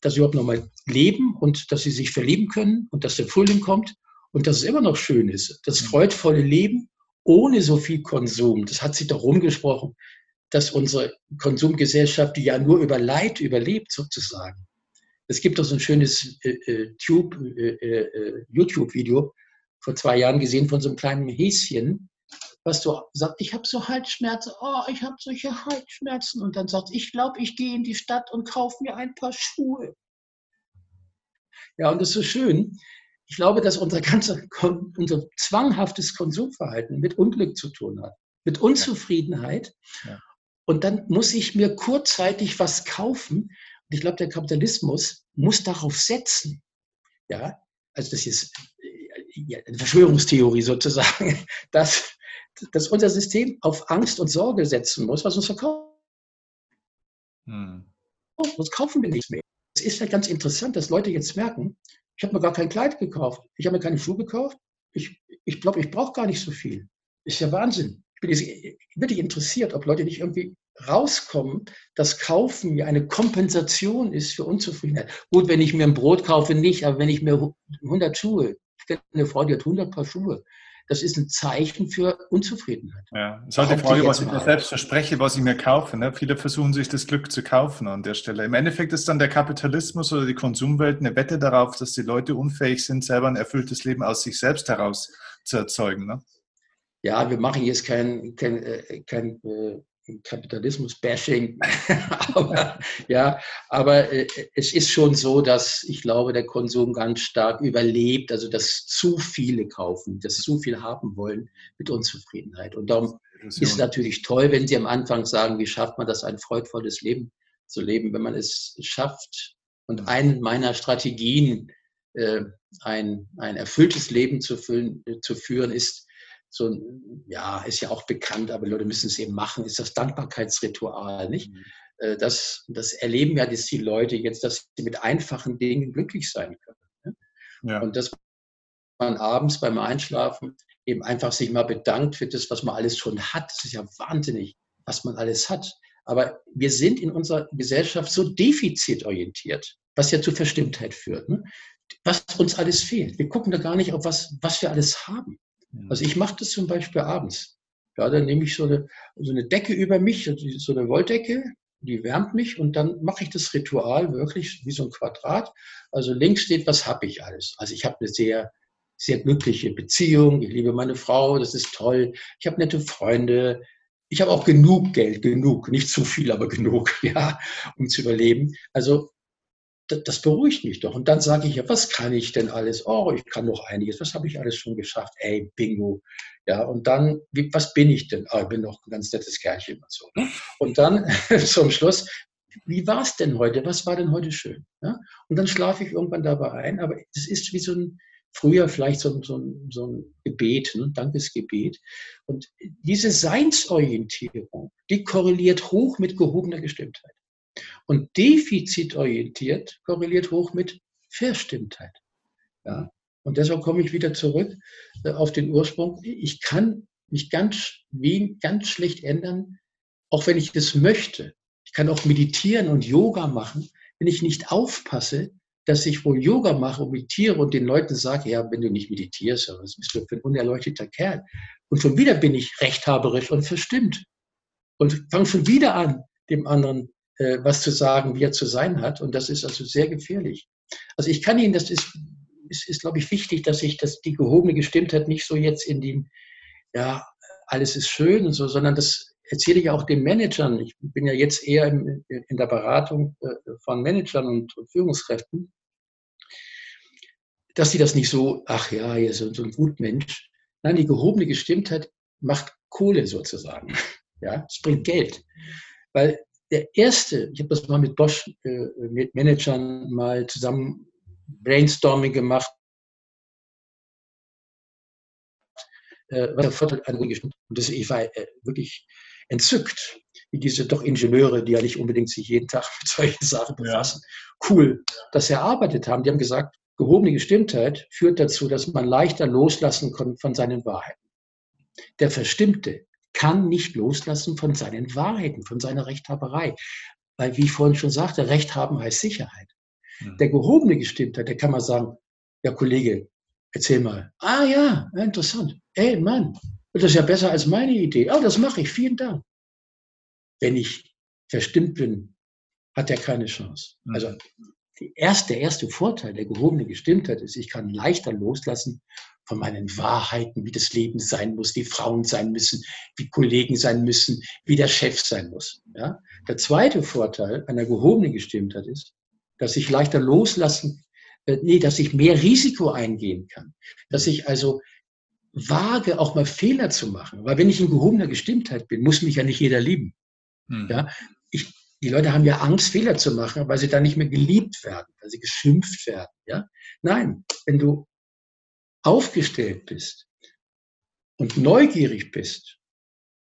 dass sie überhaupt noch mal leben und dass sie sich verlieben können und dass der Frühling kommt und dass es immer noch schön ist. Das mhm. freudvolle Leben ohne so viel Konsum, das hat sich doch rumgesprochen, dass unsere Konsumgesellschaft, die ja nur über Leid überlebt sozusagen. Es gibt doch so ein schönes äh, äh, äh, äh, YouTube-Video vor zwei Jahren gesehen von so einem kleinen Häschen, was so sagt, ich habe so Halsschmerzen, oh, ich habe solche Halsschmerzen. Und dann sagt, ich glaube, ich gehe in die Stadt und kaufe mir ein paar Schuhe. Ja, und das ist so schön, ich glaube, dass unser ganzer, unser zwanghaftes Konsumverhalten mit Unglück zu tun hat, mit Unzufriedenheit. Ja. Und dann muss ich mir kurzzeitig was kaufen. Und ich glaube, der Kapitalismus muss darauf setzen. Ja, also das ist ja, eine Verschwörungstheorie sozusagen, dass, dass unser System auf Angst und Sorge setzen muss, was uns verkauft. Hm. Sonst kaufen wir nichts mehr. Es ist ja ganz interessant, dass Leute jetzt merken, ich habe mir gar kein Kleid gekauft. Ich habe mir keine Schuhe gekauft. Ich ich, glaube, ich brauche gar nicht so viel. Ist ja Wahnsinn. Ich bin jetzt wirklich interessiert, ob Leute nicht irgendwie rauskommen, dass Kaufen ja eine Kompensation ist für Unzufriedenheit. Gut, wenn ich mir ein Brot kaufe, nicht, aber wenn ich mir 100 Schuhe, ich kenne eine Frau, die hat 100 Paar Schuhe, das ist ein Zeichen für Unzufriedenheit. Ja, es ist halt die Frage, was ich mir selbst verspreche, was ich mir kaufe. Ne? Viele versuchen sich das Glück zu kaufen an der Stelle. Im Endeffekt ist dann der Kapitalismus oder die Konsumwelt eine Wette darauf, dass die Leute unfähig sind, selber ein erfülltes Leben aus sich selbst heraus zu erzeugen. Ne? Ja, wir machen jetzt kein, kein, äh, kein äh, Kapitalismus-Bashing. aber, ja, aber äh, es ist schon so, dass ich glaube, der Konsum ganz stark überlebt, also dass zu viele kaufen, dass zu viel haben wollen mit Unzufriedenheit. Und darum ist es natürlich toll, wenn Sie am Anfang sagen, wie schafft man das, ein freudvolles Leben zu leben, wenn man es schafft. Und eine meiner Strategien, äh, ein, ein erfülltes Leben zu, füllen, äh, zu führen, ist, so ja, ist ja auch bekannt, aber Leute müssen es eben machen, ist das Dankbarkeitsritual, nicht? Mhm. Äh, das, das erleben ja die Leute jetzt, dass sie mit einfachen Dingen glücklich sein können. Ne? Ja. Und dass man abends beim Einschlafen eben einfach sich mal bedankt für das, was man alles schon hat. Das ist ja wahnsinnig, was man alles hat. Aber wir sind in unserer Gesellschaft so defizitorientiert, was ja zu Verstimmtheit führt. Ne? Was uns alles fehlt. Wir gucken da gar nicht auf was, was wir alles haben. Also ich mache das zum Beispiel abends. Ja, dann nehme ich so eine, so eine Decke über mich, so eine Wolldecke, die wärmt mich und dann mache ich das Ritual wirklich wie so ein Quadrat. Also links steht, was habe ich alles? Also ich habe eine sehr, sehr glückliche Beziehung, ich liebe meine Frau, das ist toll. Ich habe nette Freunde, ich habe auch genug Geld, genug, nicht zu viel, aber genug, ja, um zu überleben. Also das beruhigt mich doch. Und dann sage ich ja, was kann ich denn alles? Oh, ich kann noch einiges. Was habe ich alles schon geschafft? Ey, Bingo. Ja, und dann, wie, was bin ich denn? Oh, ich bin doch ein ganz nettes Kerlchen und so. Ne? Und dann zum Schluss, wie war es denn heute? Was war denn heute schön? Ja? Und dann schlafe ich irgendwann dabei ein. Aber es ist wie so ein, früher vielleicht so, so, so ein Gebet, ein Dankesgebet. Und diese Seinsorientierung, die korreliert hoch mit gehobener Gestimmtheit. Und defizitorientiert korreliert hoch mit Verstimmtheit. Ja. Und deshalb komme ich wieder zurück äh, auf den Ursprung. Ich kann mich ganz, ganz schlecht ändern, auch wenn ich das möchte. Ich kann auch meditieren und Yoga machen, wenn ich nicht aufpasse, dass ich wohl Yoga mache und meditiere und den Leuten sage, ja, wenn du nicht meditierst, was bist du für ein unerleuchteter Kerl? Und schon wieder bin ich rechthaberisch und verstimmt und fange schon wieder an, dem anderen was zu sagen, wie er zu sein hat. Und das ist also sehr gefährlich. Also ich kann Ihnen, das ist, ist, ist glaube ich, wichtig, dass ich das, die gehobene Gestimmtheit nicht so jetzt in dem, ja, alles ist schön und so, sondern das erzähle ich auch den Managern, ich bin ja jetzt eher in, in der Beratung äh, von Managern und, Führungskräften, dass sie das nicht so, ach ja, hier ist so ein Gutmensch. Nein, die gehobene Gestimmtheit macht Kohle sozusagen. Ja, es bringt Geld. Weil der erste, ich habe das mal mit Bosch, äh, mit Managern mal zusammen Brainstorming gemacht, äh, was der Vorteil an Und das, ich war äh, wirklich entzückt, wie diese doch Ingenieure, die ja nicht unbedingt sich jeden Tag mit solchen Sachen befassen, ja. cool, dass sie erarbeitet haben. Die haben gesagt, gehobene Gestimmtheit führt dazu, dass man leichter loslassen kann von seinen Wahrheiten. Der Verstimmte kann nicht loslassen von seinen Wahrheiten, von seiner Rechthaberei. Weil, wie ich vorhin schon sagte, Recht haben heißt Sicherheit. Mhm. Der gehobene Gestimmtheit, der kann mal sagen, ja Kollege, erzähl mal. Ah ja, interessant. Ey Mann, das ist ja besser als meine Idee. Oh, das mache ich, vielen Dank. Wenn ich verstimmt bin, hat er keine Chance. Mhm. Also erste, der erste Vorteil der gehobenen Gestimmtheit ist, ich kann leichter loslassen von meinen Wahrheiten, wie das Leben sein muss, wie Frauen sein müssen, wie Kollegen sein müssen, wie der Chef sein muss. Ja? Der zweite Vorteil einer gehobenen Gestimmtheit ist, dass ich leichter loslassen, äh, nee, dass ich mehr Risiko eingehen kann, dass ich also wage, auch mal Fehler zu machen. Weil wenn ich in gehobener Gestimmtheit bin, muss mich ja nicht jeder lieben. Hm. Ja? Ich, die Leute haben ja Angst, Fehler zu machen, weil sie dann nicht mehr geliebt werden, weil sie geschimpft werden. Ja? Nein, wenn du aufgestellt bist und neugierig bist,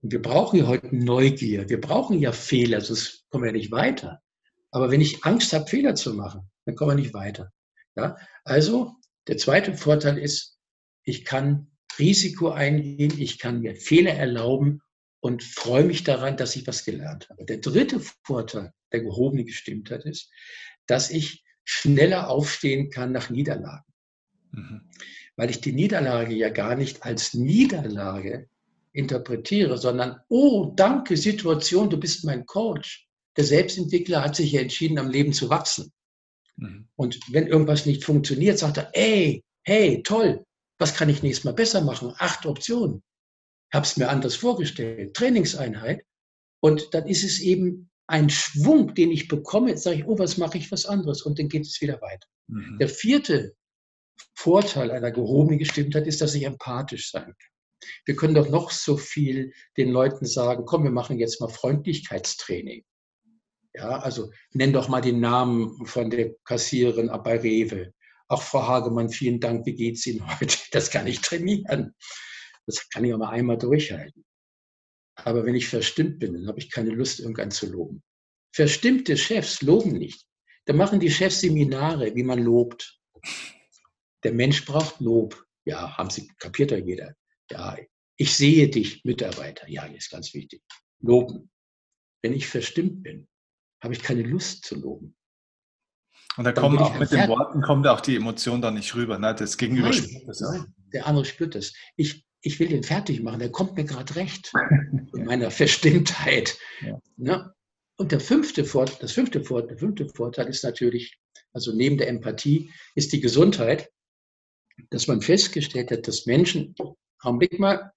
und wir brauchen ja heute Neugier, wir brauchen ja Fehler, sonst kommen wir nicht weiter. Aber wenn ich Angst habe, Fehler zu machen, dann kommen wir nicht weiter. Ja? Also, der zweite Vorteil ist, ich kann Risiko eingehen, ich kann mir Fehler erlauben und freue mich daran, dass ich was gelernt habe. Der dritte Vorteil der gehobenen Gestimmtheit ist, dass ich schneller aufstehen kann nach Niederlagen. Mhm weil ich die Niederlage ja gar nicht als Niederlage interpretiere, sondern, oh, danke Situation, du bist mein Coach. Der Selbstentwickler hat sich ja entschieden, am Leben zu wachsen. Mhm. Und wenn irgendwas nicht funktioniert, sagt er, ey, hey, toll, was kann ich nächstes Mal besser machen? Acht Optionen. Hab's mir anders vorgestellt. Trainingseinheit. Und dann ist es eben ein Schwung, den ich bekomme. Jetzt sage ich, oh, was mache ich was anderes? Und dann geht es wieder weiter. Mhm. Der vierte Vorteil einer gehobenen Gestimmtheit ist, dass ich empathisch sein kann. Wir können doch noch so viel den Leuten sagen, komm, wir machen jetzt mal Freundlichkeitstraining. Ja, also nenn doch mal den Namen von der Kassiererin bei Rewe. Ach, Frau Hagemann, vielen Dank, wie geht's Ihnen heute? Das kann ich trainieren. Das kann ich auch mal einmal durchhalten. Aber wenn ich verstimmt bin, dann habe ich keine Lust, irgendwann zu loben. Verstimmte Chefs loben nicht. Da machen die Chefs Seminare, wie man lobt. Der Mensch braucht Lob. Ja, haben Sie, kapiert ja jeder. Ja, ich sehe dich, Mitarbeiter. Ja, ist ganz wichtig. Loben. Wenn ich verstimmt bin, habe ich keine Lust zu loben. Und da kommen auch mit den Worten kommt auch die Emotion da nicht rüber. Ne? Das Gegenüber nein, spürt das auch. Der andere spürt das. Ich, ich will den fertig machen, der kommt mir gerade recht. in meiner Verstimmtheit. Ja. Ne? Und der fünfte, Vorteil, das fünfte Vorteil, der fünfte Vorteil ist natürlich, also neben der Empathie, ist die Gesundheit dass man festgestellt hat, dass Menschen, Augenblick mal,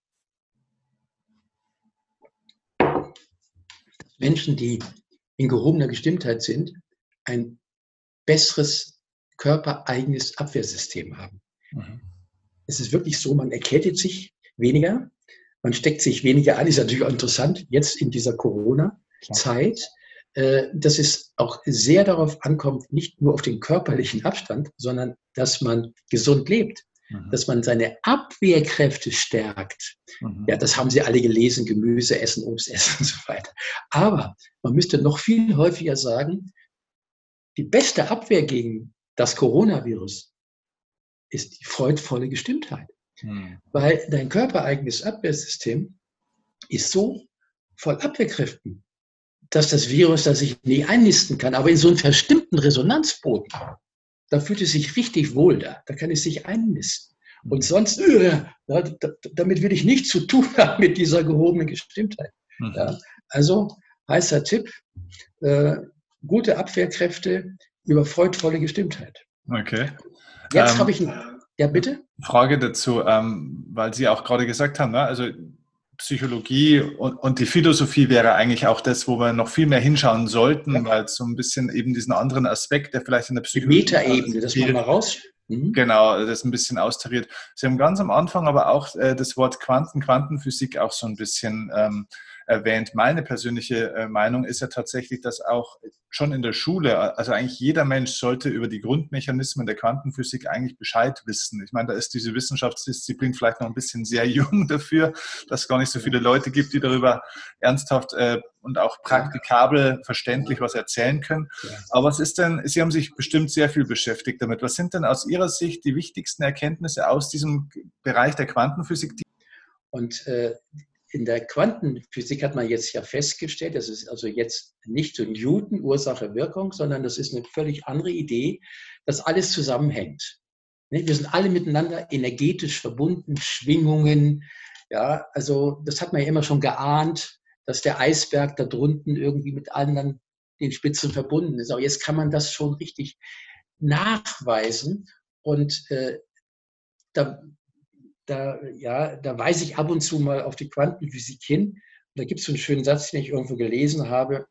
Menschen, die in gehobener Gestimmtheit sind, ein besseres körpereigenes Abwehrsystem haben. Mhm. Es ist wirklich so, man erkältet sich weniger, man steckt sich weniger an, ist natürlich auch interessant, jetzt in dieser Corona-Zeit, dass es auch sehr darauf ankommt, nicht nur auf den körperlichen Abstand, sondern dass man gesund lebt, mhm. dass man seine Abwehrkräfte stärkt. Mhm. Ja, das haben Sie alle gelesen, Gemüse essen, Obst essen und so weiter. Aber man müsste noch viel häufiger sagen, die beste Abwehr gegen das Coronavirus ist die freudvolle Gestimmtheit. Mhm. Weil dein körpereigenes Abwehrsystem ist so voll Abwehrkräften, dass das Virus das sich nie einnisten kann, aber in so einem verstimmten Resonanzboden, da fühlt es sich richtig wohl da, da kann es sich einnisten. Und sonst, äh, damit will ich nichts zu tun haben mit dieser gehobenen Gestimmtheit. Mhm. Ja, also heißer Tipp, äh, gute Abwehrkräfte über freudvolle Gestimmtheit. Okay. Jetzt ähm, habe ich ein, ja bitte? Frage dazu, ähm, weil Sie auch gerade gesagt haben, ne? also Psychologie und, und, die Philosophie wäre eigentlich auch das, wo wir noch viel mehr hinschauen sollten, ja. weil es so ein bisschen eben diesen anderen Aspekt, der vielleicht in der Psychologie. Die Metaebene, das man mal raus. Mhm. Genau, das ein bisschen austariert. Sie haben ganz am Anfang aber auch äh, das Wort Quanten, Quantenphysik auch so ein bisschen ähm, erwähnt. Meine persönliche äh, Meinung ist ja tatsächlich, dass auch schon in der Schule, also eigentlich jeder Mensch sollte über die Grundmechanismen der Quantenphysik eigentlich Bescheid wissen. Ich meine, da ist diese Wissenschaftsdisziplin vielleicht noch ein bisschen sehr jung dafür, dass es gar nicht so viele Leute gibt, die darüber ernsthaft äh, und auch praktikabel verständlich was erzählen können. Aber was ist denn, Sie haben sich bestimmt sehr viel beschäftigt damit. Was sind denn aus Ihrer Sicht die wichtigsten Erkenntnisse aus diesem Bereich der Quantenphysik? Und äh, in der Quantenphysik hat man jetzt ja festgestellt, das ist also jetzt nicht so Newton, Ursache, Wirkung, sondern das ist eine völlig andere Idee, dass alles zusammenhängt. Wir sind alle miteinander energetisch verbunden, Schwingungen. Ja, also das hat man ja immer schon geahnt, dass der Eisberg da drunten irgendwie mit anderen den Spitzen verbunden ist. Aber jetzt kann man das schon richtig nachweisen und äh, da da, ja, da weise ich ab und zu mal auf die Quantenphysik hin. Und da gibt es so einen schönen Satz, den ich irgendwo gelesen habe,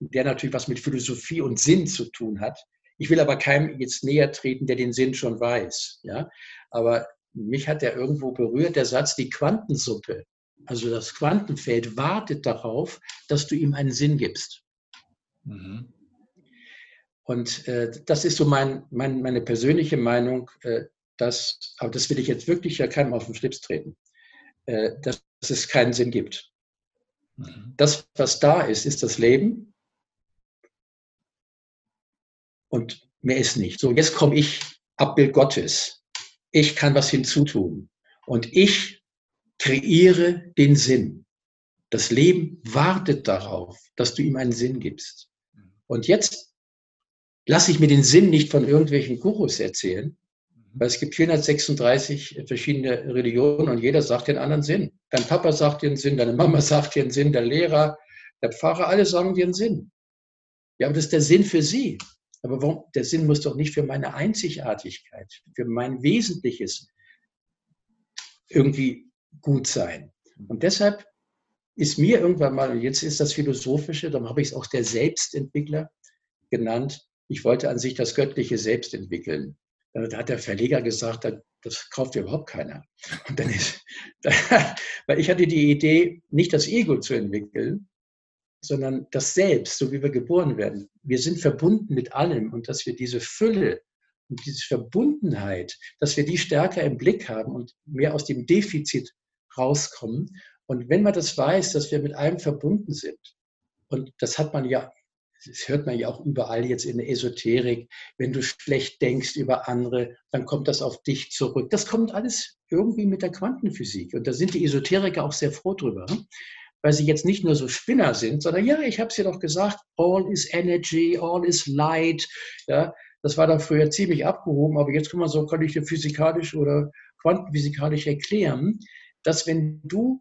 der natürlich was mit Philosophie und Sinn zu tun hat. Ich will aber keinem jetzt näher treten, der den Sinn schon weiß. Ja? Aber mich hat der irgendwo berührt, der Satz, die Quantensuppe, also das Quantenfeld wartet darauf, dass du ihm einen Sinn gibst. Mhm. Und äh, das ist so mein, mein, meine persönliche Meinung. Äh, dass, aber das will ich jetzt wirklich ja keinem auf den Schlips treten, äh, dass es keinen Sinn gibt. Mhm. Das, was da ist, ist das Leben und mehr ist nicht. So, jetzt komme ich, Abbild Gottes. Ich kann was hinzutun und ich kreiere den Sinn. Das Leben wartet darauf, dass du ihm einen Sinn gibst. Mhm. Und jetzt lasse ich mir den Sinn nicht von irgendwelchen Gurus erzählen, weil es gibt 436 verschiedene Religionen und jeder sagt den anderen Sinn. Dein Papa sagt dir einen Sinn, deine Mama sagt dir einen Sinn, der Lehrer, der Pfarrer, alle sagen dir einen Sinn. Ja, aber das ist der Sinn für sie. Aber warum? Der Sinn muss doch nicht für meine Einzigartigkeit, für mein Wesentliches irgendwie gut sein. Und deshalb ist mir irgendwann mal, und jetzt ist das Philosophische, darum habe ich es auch der Selbstentwickler genannt, ich wollte an sich das göttliche Selbst entwickeln. Da hat der Verleger gesagt, das kauft ja überhaupt keiner. Und dann ist, weil ich hatte die Idee, nicht das Ego zu entwickeln, sondern das Selbst, so wie wir geboren werden. Wir sind verbunden mit allem und dass wir diese Fülle und diese Verbundenheit, dass wir die stärker im Blick haben und mehr aus dem Defizit rauskommen. Und wenn man das weiß, dass wir mit allem verbunden sind, und das hat man ja das hört man ja auch überall jetzt in der Esoterik, wenn du schlecht denkst über andere, dann kommt das auf dich zurück. Das kommt alles irgendwie mit der Quantenphysik. Und da sind die Esoteriker auch sehr froh drüber, weil sie jetzt nicht nur so Spinner sind, sondern ja, ich habe es ja doch gesagt, all is energy, all is light. Ja, das war da früher ziemlich abgehoben, aber jetzt kann man so, kann ich dir physikalisch oder quantenphysikalisch erklären, dass wenn du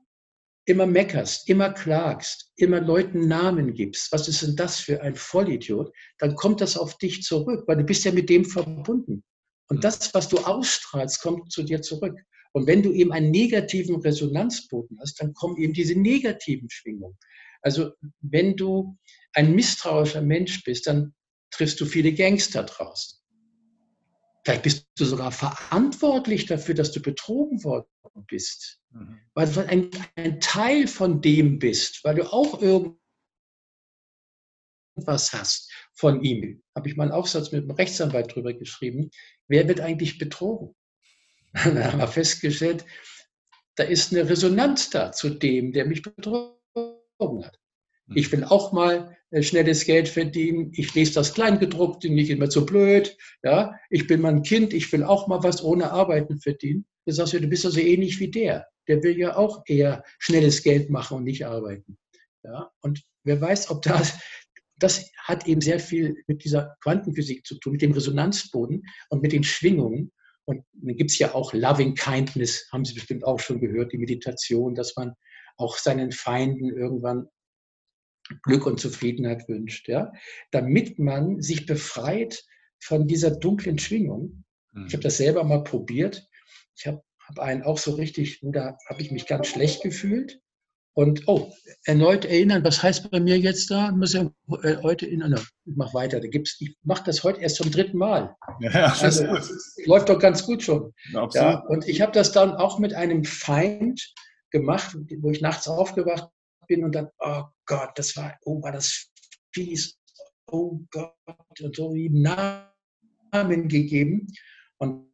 immer meckerst, immer klagst, immer Leuten Namen gibst, was ist denn das für ein Vollidiot, dann kommt das auf dich zurück, weil du bist ja mit dem verbunden. Und hm. das, was du ausstrahlst, kommt zu dir zurück. Und wenn du eben einen negativen Resonanzboden hast, dann kommen eben diese negativen Schwingungen. Also wenn du ein misstrauischer Mensch bist, dann triffst du viele Gangster draußen. Vielleicht bist du sogar verantwortlich dafür, dass du betrogen worden bist. Mhm. Weil du ein, ein Teil von dem bist, weil du auch irgendwas hast von ihm. Habe ich mal einen Aufsatz mit einem Rechtsanwalt drüber geschrieben. Wer wird eigentlich betrogen? Da haben wir festgestellt, da ist eine Resonanz da zu dem, der mich betrogen hat. Ich will auch mal äh, schnelles Geld verdienen. Ich lese das Kleingedruckte, nicht immer so blöd. Ja, ich bin mein Kind, ich will auch mal was ohne Arbeiten verdienen. Du sagst ja, du bist also ähnlich wie der. Der will ja auch eher schnelles Geld machen und nicht arbeiten. Ja, und wer weiß, ob das, das hat eben sehr viel mit dieser Quantenphysik zu tun, mit dem Resonanzboden und mit den Schwingungen. Und dann gibt es ja auch Loving Kindness, haben Sie bestimmt auch schon gehört, die Meditation, dass man auch seinen Feinden irgendwann Glück und Zufriedenheit wünscht, ja, damit man sich befreit von dieser dunklen Schwingung. Mhm. Ich habe das selber mal probiert. Ich habe hab einen auch so richtig, da habe ich mich ganz schlecht gefühlt. Und oh, erneut erinnern, was heißt bei mir jetzt da? Ich muss ja äh, heute erinnern. Ich mache weiter. Da gibt's, ich mache das heute erst zum dritten Mal. Ja, also, läuft doch ganz gut schon. Absolut. Ja, und ich habe das dann auch mit einem Feind gemacht, wo ich nachts aufgewacht bin und dann, oh Gott, das war, oh, war das fies. Oh Gott, und so wie Namen gegeben. Und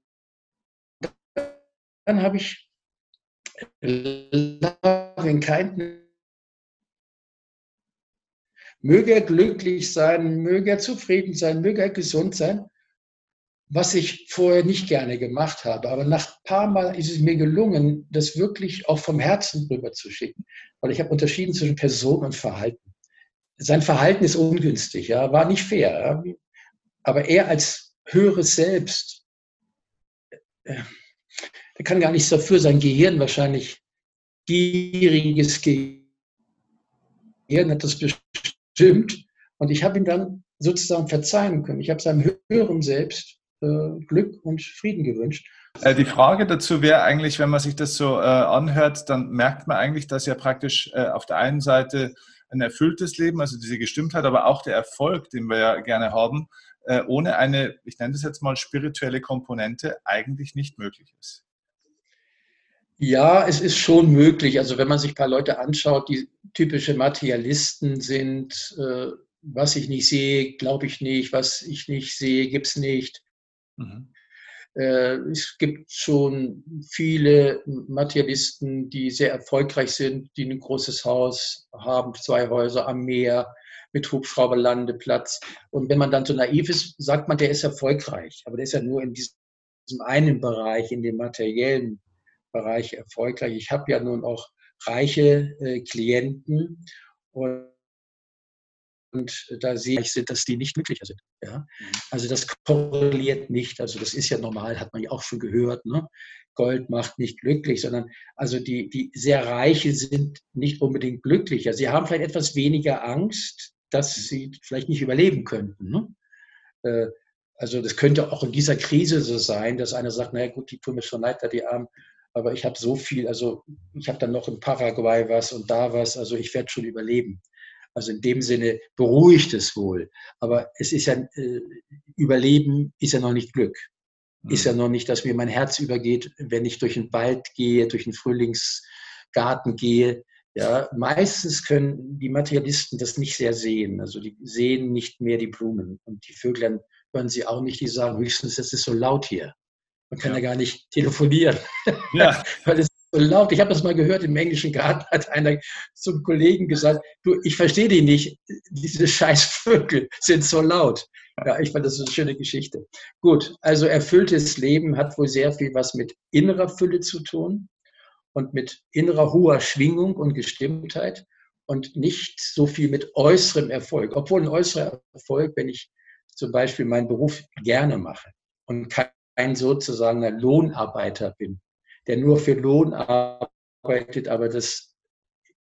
dann habe ich loving kindness. Möge er glücklich sein, möge er zufrieden sein, möge er gesund sein, was ich vorher nicht gerne gemacht habe. Aber nach ein paar Mal ist es mir gelungen, das wirklich auch vom Herzen rüber zu schicken, weil ich habe unterschieden zwischen Person und Verhalten. Sein Verhalten ist ungünstig, ja, war nicht fair. Ja. Aber er als höheres Selbst, äh, der kann gar nichts dafür, sein Gehirn wahrscheinlich gieriges Gehirn hat das bestimmt. Und ich habe ihm dann sozusagen verzeihen können. Ich habe seinem höheren Selbst Glück und Frieden gewünscht. Äh, die Frage dazu wäre eigentlich, wenn man sich das so äh, anhört, dann merkt man eigentlich, dass ja praktisch äh, auf der einen Seite ein erfülltes Leben, also diese Gestimmtheit, aber auch der Erfolg, den wir ja gerne haben, äh, ohne eine, ich nenne das jetzt mal spirituelle Komponente, eigentlich nicht möglich ist. Ja, es ist schon möglich. Also wenn man sich ein paar Leute anschaut, die typische Materialisten sind, äh, was ich nicht sehe, glaube ich nicht, was ich nicht sehe, gibt es nicht. Mhm. Äh, es gibt schon viele Materialisten, die sehr erfolgreich sind, die ein großes Haus haben, zwei Häuser am Meer mit Hubschrauberlandeplatz. Und wenn man dann so naiv ist, sagt man, der ist erfolgreich. Aber der ist ja nur in diesem einen Bereich, in dem materiellen Bereich erfolgreich. Ich habe ja nun auch reiche äh, Klienten und, und da sehe ich, dass die nicht glücklicher sind. Ja? Mhm. Also das korreliert nicht. Also das ist ja normal, hat man ja auch schon gehört. Ne? Gold macht nicht glücklich, sondern also die, die sehr Reiche sind nicht unbedingt glücklicher. Sie haben vielleicht etwas weniger Angst, dass sie vielleicht nicht überleben könnten. Ne? Äh, also das könnte auch in dieser Krise so sein, dass einer sagt, naja gut, die tun mir schon leid, da die Armen aber ich habe so viel, also ich habe dann noch in Paraguay was und da was, also ich werde schon überleben. Also in dem Sinne beruhigt es wohl. Aber es ist ja, äh, Überleben ist ja noch nicht Glück. Mhm. Ist ja noch nicht, dass mir mein Herz übergeht, wenn ich durch den Wald gehe, durch den Frühlingsgarten gehe. Ja, meistens können die Materialisten das nicht sehr sehen. Also die sehen nicht mehr die Blumen. Und die Vögel hören sie auch nicht, die sagen höchstens, es ist so laut hier. Man kann ja, ja gar nicht telefonieren, ja. weil es so laut. Ich habe das mal gehört im englischen Garten, hat einer zum Kollegen gesagt, du, ich verstehe die nicht, diese scheiß Vögel sind so laut. Ja, ich fand das eine schöne Geschichte. Gut, also erfülltes Leben hat wohl sehr viel was mit innerer Fülle zu tun und mit innerer hoher Schwingung und Gestimmtheit und nicht so viel mit äußerem Erfolg. Obwohl ein äußerer Erfolg, wenn ich zum Beispiel meinen Beruf gerne mache und kein ein sozusagen Lohnarbeiter bin, der nur für Lohn arbeitet, aber das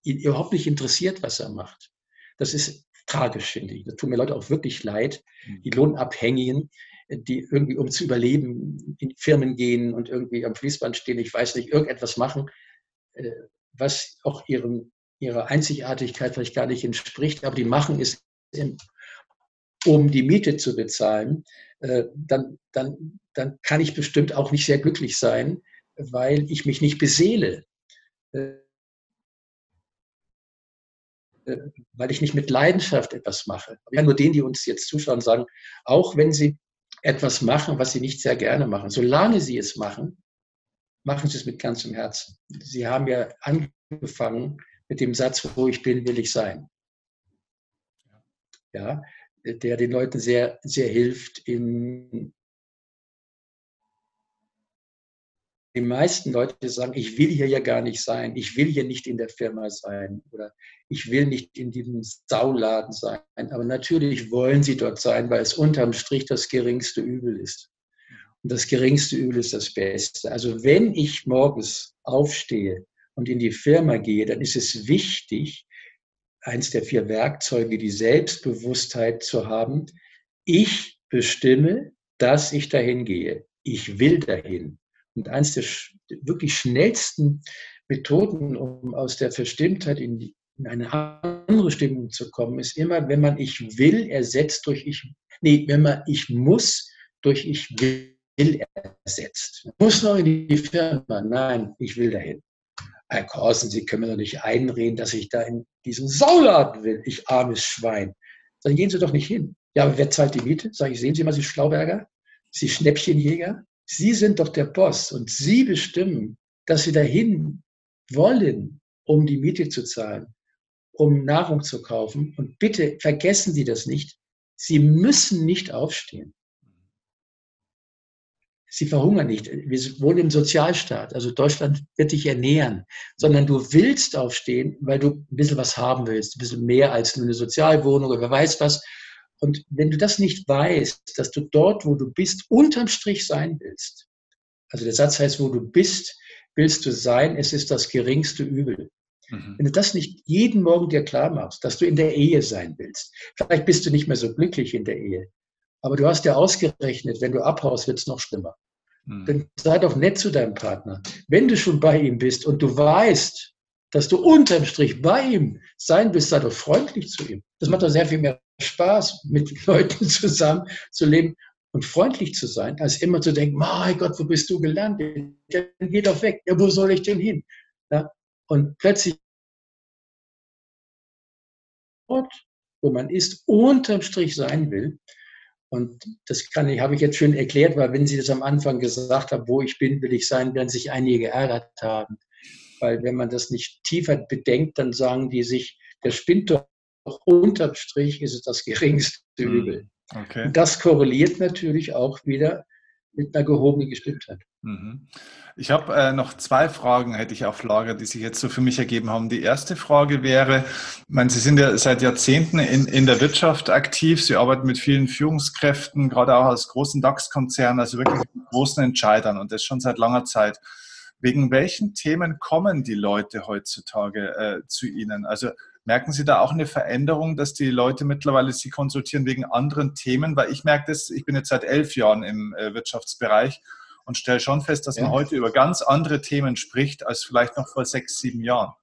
ihn überhaupt nicht interessiert, was er macht. Das ist tragisch, finde ich. Das tut mir Leute auch wirklich leid, die mhm. Lohnabhängigen, die irgendwie, um zu überleben, in Firmen gehen und irgendwie am Fließband stehen, ich weiß nicht, irgendetwas machen, äh, was auch ihrem, ihrer Einzigartigkeit vielleicht gar nicht entspricht, aber die machen es, um die Miete zu bezahlen. Äh, dann, dann, dann kann ich bestimmt auch nicht sehr glücklich sein, weil ich mich nicht beseele. Äh, äh, weil ich nicht mit Leidenschaft etwas mache. Ja, nur denen, die uns jetzt zuschauen, sagen, auch wenn sie etwas machen, was sie nicht sehr gerne machen, solange sie es machen, machen sie es mit ganzem Herzen. Sie haben ja angefangen mit dem Satz, wo ich bin, will ich sein. Ja, der den Leuten sehr, sehr hilft. In die meisten Leute sagen, ich will hier ja gar nicht sein, ich will hier nicht in der Firma sein oder ich will nicht in diesem Sauladen sein. Aber natürlich wollen sie dort sein, weil es unterm Strich das geringste Übel ist. Und das geringste Übel ist das Beste. Also wenn ich morgens aufstehe und in die Firma gehe, dann ist es wichtig, eins der vier Werkzeuge, die Selbstbewusstheit zu haben. Ich bestimme, dass ich dahin gehe. Ich will dahin. Und eins der wirklich schnellsten Methoden, um aus der Verstimmtheit in, die, in eine andere Stimmung zu kommen, ist immer, wenn man ich will ersetzt durch ich, nee, wenn man ich muss durch ich will ersetzt. Muss noch in die Firma? Nein, ich will dahin. Herr Korsen, Sie können mir doch nicht einreden, dass ich da in diesen Sauladen will, ich armes Schwein. Dann gehen Sie doch nicht hin. Ja, aber wer zahlt die Miete? Sag ich, sehen Sie mal, Sie Schlauberger, Sie Schnäppchenjäger. Sie sind doch der Boss und Sie bestimmen, dass Sie dahin wollen, um die Miete zu zahlen, um Nahrung zu kaufen. Und bitte vergessen Sie das nicht. Sie müssen nicht aufstehen. Sie verhungern nicht. Wir wohnen im Sozialstaat. Also Deutschland wird dich ernähren, sondern du willst aufstehen, weil du ein bisschen was haben willst. Ein bisschen mehr als nur eine Sozialwohnung oder wer weiß was. Und wenn du das nicht weißt, dass du dort, wo du bist, unterm Strich sein willst. Also der Satz heißt, wo du bist, willst du sein, es ist das geringste Übel. Mhm. Wenn du das nicht jeden Morgen dir klar machst, dass du in der Ehe sein willst, vielleicht bist du nicht mehr so glücklich in der Ehe, aber du hast ja ausgerechnet, wenn du abhaust, wird es noch schlimmer. Mhm. Dann sei doch nett zu deinem Partner. Wenn du schon bei ihm bist und du weißt, dass du unterm Strich bei ihm sein willst, sei doch freundlich zu ihm. Das macht doch sehr viel mehr Spaß, mit Leuten zusammen zu leben und freundlich zu sein, als immer zu denken, mein Gott, wo bist du gelandet? Dann geh doch weg. Ja, wo soll ich denn hin? Ja, und plötzlich Ort, wo man ist, unterm Strich sein will. Und das kann ich, habe ich jetzt schön erklärt, weil wenn Sie das am Anfang gesagt haben, wo ich bin, will ich sein, werden sich einige geärgert haben. Weil wenn man das nicht tiefer bedenkt, dann sagen die sich, der spinnt doch unterm Strich ist es das geringste hm. Übel. Okay. Das korreliert natürlich auch wieder mit einer gehobenen Gestimmtheit. Mhm. Ich habe äh, noch zwei Fragen, hätte ich auf Lager, die sich jetzt so für mich ergeben haben. Die erste Frage wäre, ich meine, Sie sind ja seit Jahrzehnten in, in der Wirtschaft aktiv, Sie arbeiten mit vielen Führungskräften, gerade auch aus großen DAX-Konzernen, also wirklich mit großen Entscheidern und das schon seit langer Zeit. Wegen welchen Themen kommen die Leute heutzutage äh, zu Ihnen? Also Merken Sie da auch eine Veränderung, dass die Leute mittlerweile Sie konsultieren wegen anderen Themen? Weil ich merke das, ich bin jetzt seit elf Jahren im äh, Wirtschaftsbereich und stelle schon fest, dass ja. man heute über ganz andere Themen spricht als vielleicht noch vor sechs, sieben Jahren.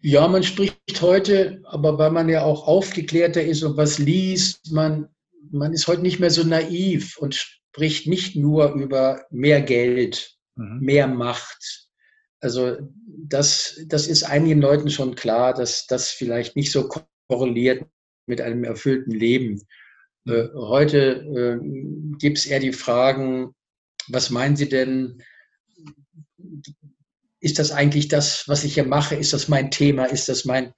Ja, man spricht heute, aber weil man ja auch aufgeklärter ist und was liest, man, man ist heute nicht mehr so naiv und spricht nicht nur über mehr Geld, mhm. mehr Macht, also das, das ist einigen Leuten schon klar, dass das vielleicht nicht so korreliert mit einem erfüllten Leben. Äh, heute äh, gibt es eher die Fragen, was meinen Sie denn? Ist das eigentlich das, was ich hier mache? Ist das mein Thema? Ist das mein,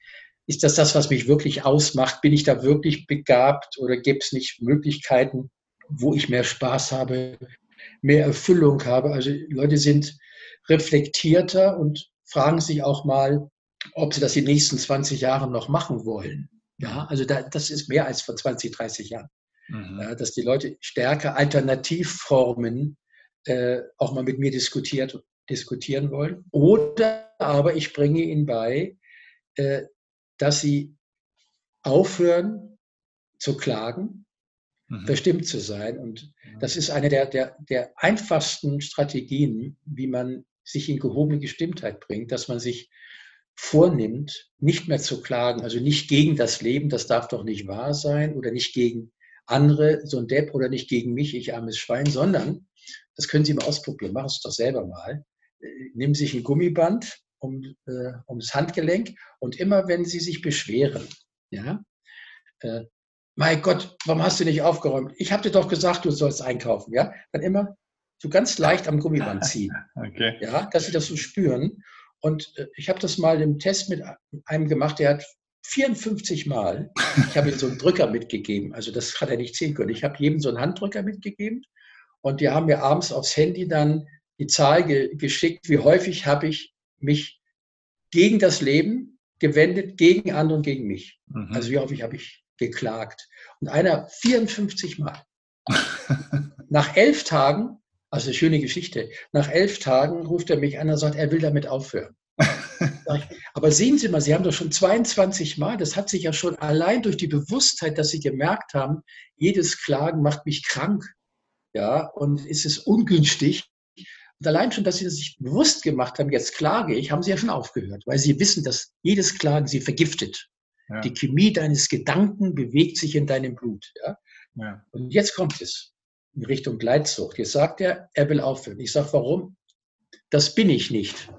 ist das das, was mich wirklich ausmacht? Bin ich da wirklich begabt oder gibt es nicht Möglichkeiten, wo ich mehr Spaß habe, mehr Erfüllung habe? Also Leute sind reflektierter und fragen sich auch mal, ob sie das die nächsten 20 Jahre noch machen wollen. Ja, also da, das ist mehr als vor 20, 30 Jahren. Mhm. Ja, dass die Leute stärker Alternativformen äh, auch mal mit mir diskutiert, diskutieren wollen. Oder aber ich bringe ihnen bei, äh, dass sie aufhören zu klagen, mhm. verstimmt zu sein. Und das ist eine der, der, der einfachsten Strategien, wie man sich in gehobene Gestimmtheit bringt, dass man sich vornimmt, nicht mehr zu klagen, also nicht gegen das Leben, das darf doch nicht wahr sein, oder nicht gegen andere, so ein Depp, oder nicht gegen mich, ich armes Schwein, sondern, das können Sie mal ausprobieren, machen Sie es doch selber mal, nehmen Sie sich ein Gummiband um, äh, ums Handgelenk und immer, wenn Sie sich beschweren, ja, äh, mein Gott, warum hast du nicht aufgeräumt? Ich habe dir doch gesagt, du sollst einkaufen, ja, dann immer so ganz leicht am Gummiband ziehen. Okay. Ja, dass sie das so spüren. Und äh, ich habe das mal im Test mit einem gemacht, der hat 54 Mal, ich habe ihm so einen Drücker mitgegeben, also das hat er nicht sehen können. Ich habe jedem so einen Handdrücker mitgegeben und die haben mir abends aufs Handy dann die Zahl ge geschickt, wie häufig habe ich mich gegen das Leben gewendet, gegen andere und gegen mich. Mhm. Also wie häufig habe ich geklagt. Und einer 54 Mal. Nach elf Tagen also eine schöne Geschichte. Nach elf Tagen ruft er mich an und sagt, er will damit aufhören. Aber sehen Sie mal, Sie haben doch schon 22 Mal, das hat sich ja schon allein durch die Bewusstheit, dass Sie gemerkt haben, jedes Klagen macht mich krank. Ja, und ist es ungünstig. Und allein schon, dass sie sich bewusst gemacht haben, jetzt klage ich, haben sie ja schon aufgehört, weil sie wissen, dass jedes Klagen sie vergiftet. Ja. Die Chemie deines Gedanken bewegt sich in deinem Blut. Ja? ja? Und jetzt kommt es in Richtung Gleitzucht. Jetzt sagt er, er will aufhören. Ich sage, warum? Das bin ich nicht.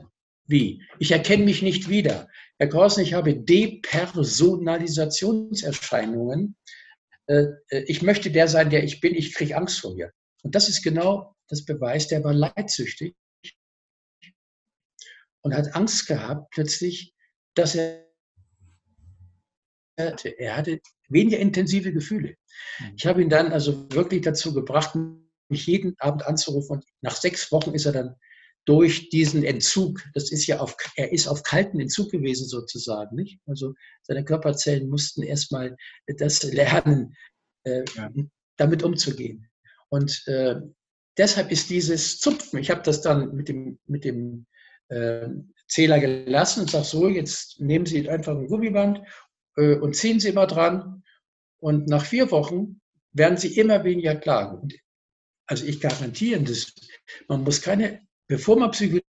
Wie? Ich erkenne mich nicht wieder. Herr Korsen, ich habe Depersonalisationserscheinungen. Äh, äh, ich möchte der sein, der ich bin. Ich kriege Angst vor mir. Und das ist genau das Beweis, der war leitsüchtig und hat Angst gehabt plötzlich, dass er er hatte weniger intensive Gefühle. Mhm. Ich habe ihn dann also wirklich dazu gebracht, mich jeden Abend anzurufen. Und nach sechs Wochen ist er dann durch diesen Entzug, das ist ja auf, er ist auf kalten Entzug gewesen sozusagen, nicht? Also seine Körperzellen mussten erstmal das lernen, äh, ja. damit umzugehen. Und äh, deshalb ist dieses Zupfen, ich habe das dann mit dem, mit dem äh, Zähler gelassen und sage so, jetzt nehmen Sie einfach ein Gummiband und ziehen Sie immer dran. Und nach vier Wochen werden Sie immer weniger klagen. Also ich garantiere, das, man muss keine, bevor man Psychotherapie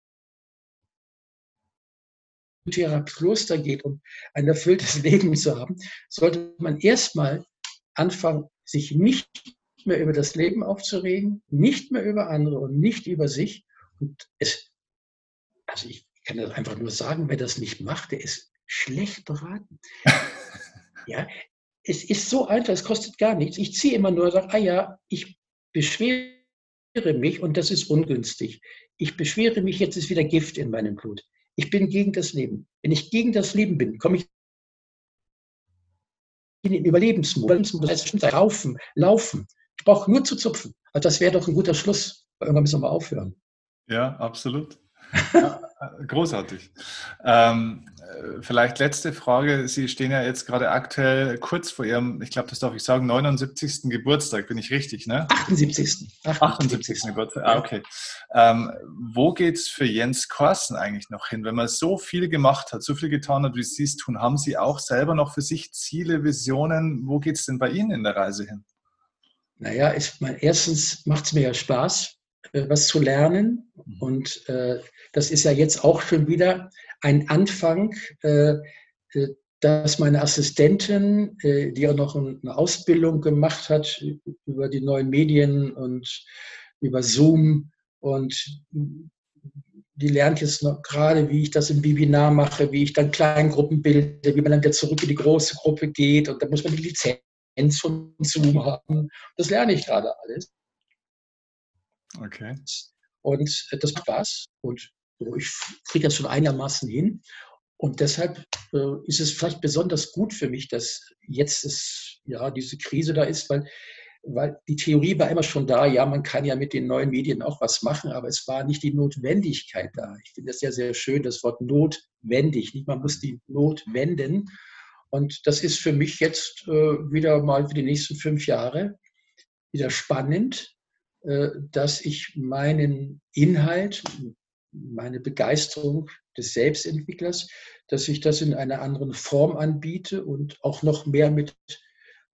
Kloster geht, um ein erfülltes Leben zu haben, sollte man erstmal anfangen, sich nicht mehr über das Leben aufzuregen, nicht mehr über andere und nicht über sich. Und es, also ich kann das einfach nur sagen, wer das nicht macht, der ist schlecht beraten. ja, es ist so einfach, es kostet gar nichts. Ich ziehe immer nur und sage, ah ja, ich beschwere mich und das ist ungünstig. Ich beschwere mich, jetzt ist wieder Gift in meinem Blut. Ich bin gegen das Leben. Wenn ich gegen das Leben bin, komme ich in den Überlebensmodus. Das heißt, laufen, laufen. Ich brauche nur zu zupfen. Also das wäre doch ein guter Schluss. Irgendwann müssen wir mal aufhören. Ja, absolut. Großartig. Ähm, vielleicht letzte Frage. Sie stehen ja jetzt gerade aktuell kurz vor Ihrem, ich glaube, das darf ich sagen, 79. Geburtstag. Bin ich richtig, ne? 78. 78. 78. Geburtstag. Ah, okay. Ähm, wo geht es für Jens Korsen eigentlich noch hin? Wenn man so viel gemacht hat, so viel getan hat, wie Sie es tun, haben Sie auch selber noch für sich Ziele, Visionen? Wo geht es denn bei Ihnen in der Reise hin? Naja, ich meine, erstens macht es mir ja Spaß, äh, was zu lernen. Mhm. Und äh, das ist ja jetzt auch schon wieder ein Anfang, äh, äh dass meine Assistentin, äh, die auch noch eine Ausbildung gemacht hat über die neuen Medien und über Zoom und die lernt jetzt noch gerade, wie ich das im Webinar mache, wie ich dann Kleingruppen bilde, wie man dann wieder zurück in die große Gruppe geht und da muss man die Lizenz von Zoom haben. Das lerne ich gerade alles. Okay. Und das macht Spaß und ich kriege das schon einigermaßen hin. Und deshalb äh, ist es vielleicht besonders gut für mich, dass jetzt es, ja, diese Krise da ist, weil, weil die Theorie war immer schon da, ja, man kann ja mit den neuen Medien auch was machen, aber es war nicht die Notwendigkeit da. Ich finde das ja sehr schön, das Wort notwendig? Man muss die Not wenden. Und das ist für mich jetzt äh, wieder mal für die nächsten fünf Jahre wieder spannend, dass ich meinen Inhalt, meine Begeisterung des Selbstentwicklers, dass ich das in einer anderen Form anbiete und auch noch mehr mit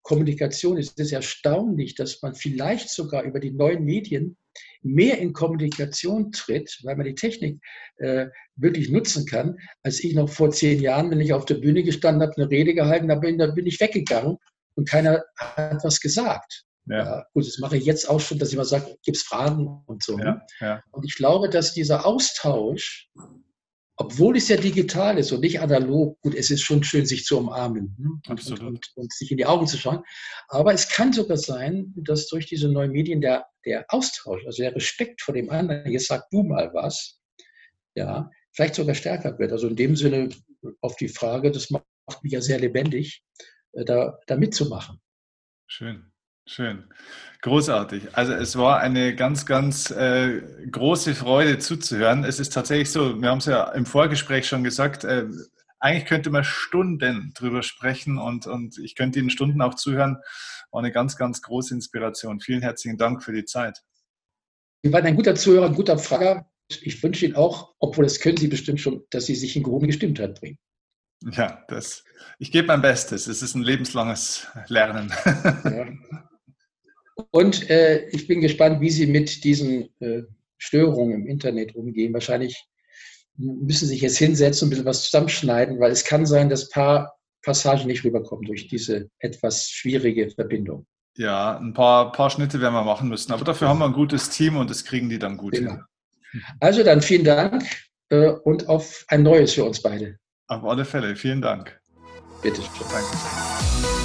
Kommunikation. Es ist erstaunlich, dass man vielleicht sogar über die neuen Medien mehr in Kommunikation tritt, weil man die Technik äh, wirklich nutzen kann, als ich noch vor zehn Jahren, wenn ich auf der Bühne gestanden habe, eine Rede gehalten habe, da bin ich weggegangen und keiner hat was gesagt. Ja. ja. gut, das mache ich jetzt auch schon, dass ich mal sage, gibt es Fragen und so. Ja, ja. Und ich glaube, dass dieser Austausch obwohl es ja digital ist und nicht analog, gut, es ist schon schön, sich zu umarmen ne? und, und, und, und, sich in die Augen zu schauen. Aber es kann sogar sein, dass durch diese neuen Medien der, der Austausch, also der Respekt vor dem anderen, jetzt sag du mal was, ja, vielleicht sogar stärker wird. Also in dem Sinne auf die Frage, das macht mich ja sehr lebendig, äh, da, da mitzumachen. Schön. Schön. Großartig. Also es war eine ganz, ganz äh, große Freude zuzuhören. Es ist tatsächlich so, wir haben es ja im Vorgespräch schon gesagt, äh, eigentlich könnte man Stunden drüber sprechen und, und ich könnte Ihnen Stunden auch zuhören. War eine ganz, ganz große Inspiration. Vielen herzlichen Dank für die Zeit. Sie waren ein guter Zuhörer, ein guter Frager. Ich wünsche Ihnen auch, obwohl das können Sie bestimmt schon, dass Sie sich in gehobene Gestimmtheit bringen. Ja, das, ich gebe mein Bestes. Es ist ein lebenslanges Lernen. Ja. Und äh, ich bin gespannt, wie Sie mit diesen äh, Störungen im Internet umgehen. Wahrscheinlich müssen Sie sich jetzt hinsetzen und ein bisschen was zusammenschneiden, weil es kann sein, dass ein paar Passagen nicht rüberkommen durch diese etwas schwierige Verbindung. Ja, ein paar, paar Schnitte werden wir machen müssen, aber dafür haben wir ein gutes Team und das kriegen die dann gut genau. hin. Also dann vielen Dank äh, und auf ein neues für uns beide. Auf alle Fälle, vielen Dank. Bitte schön. Danke.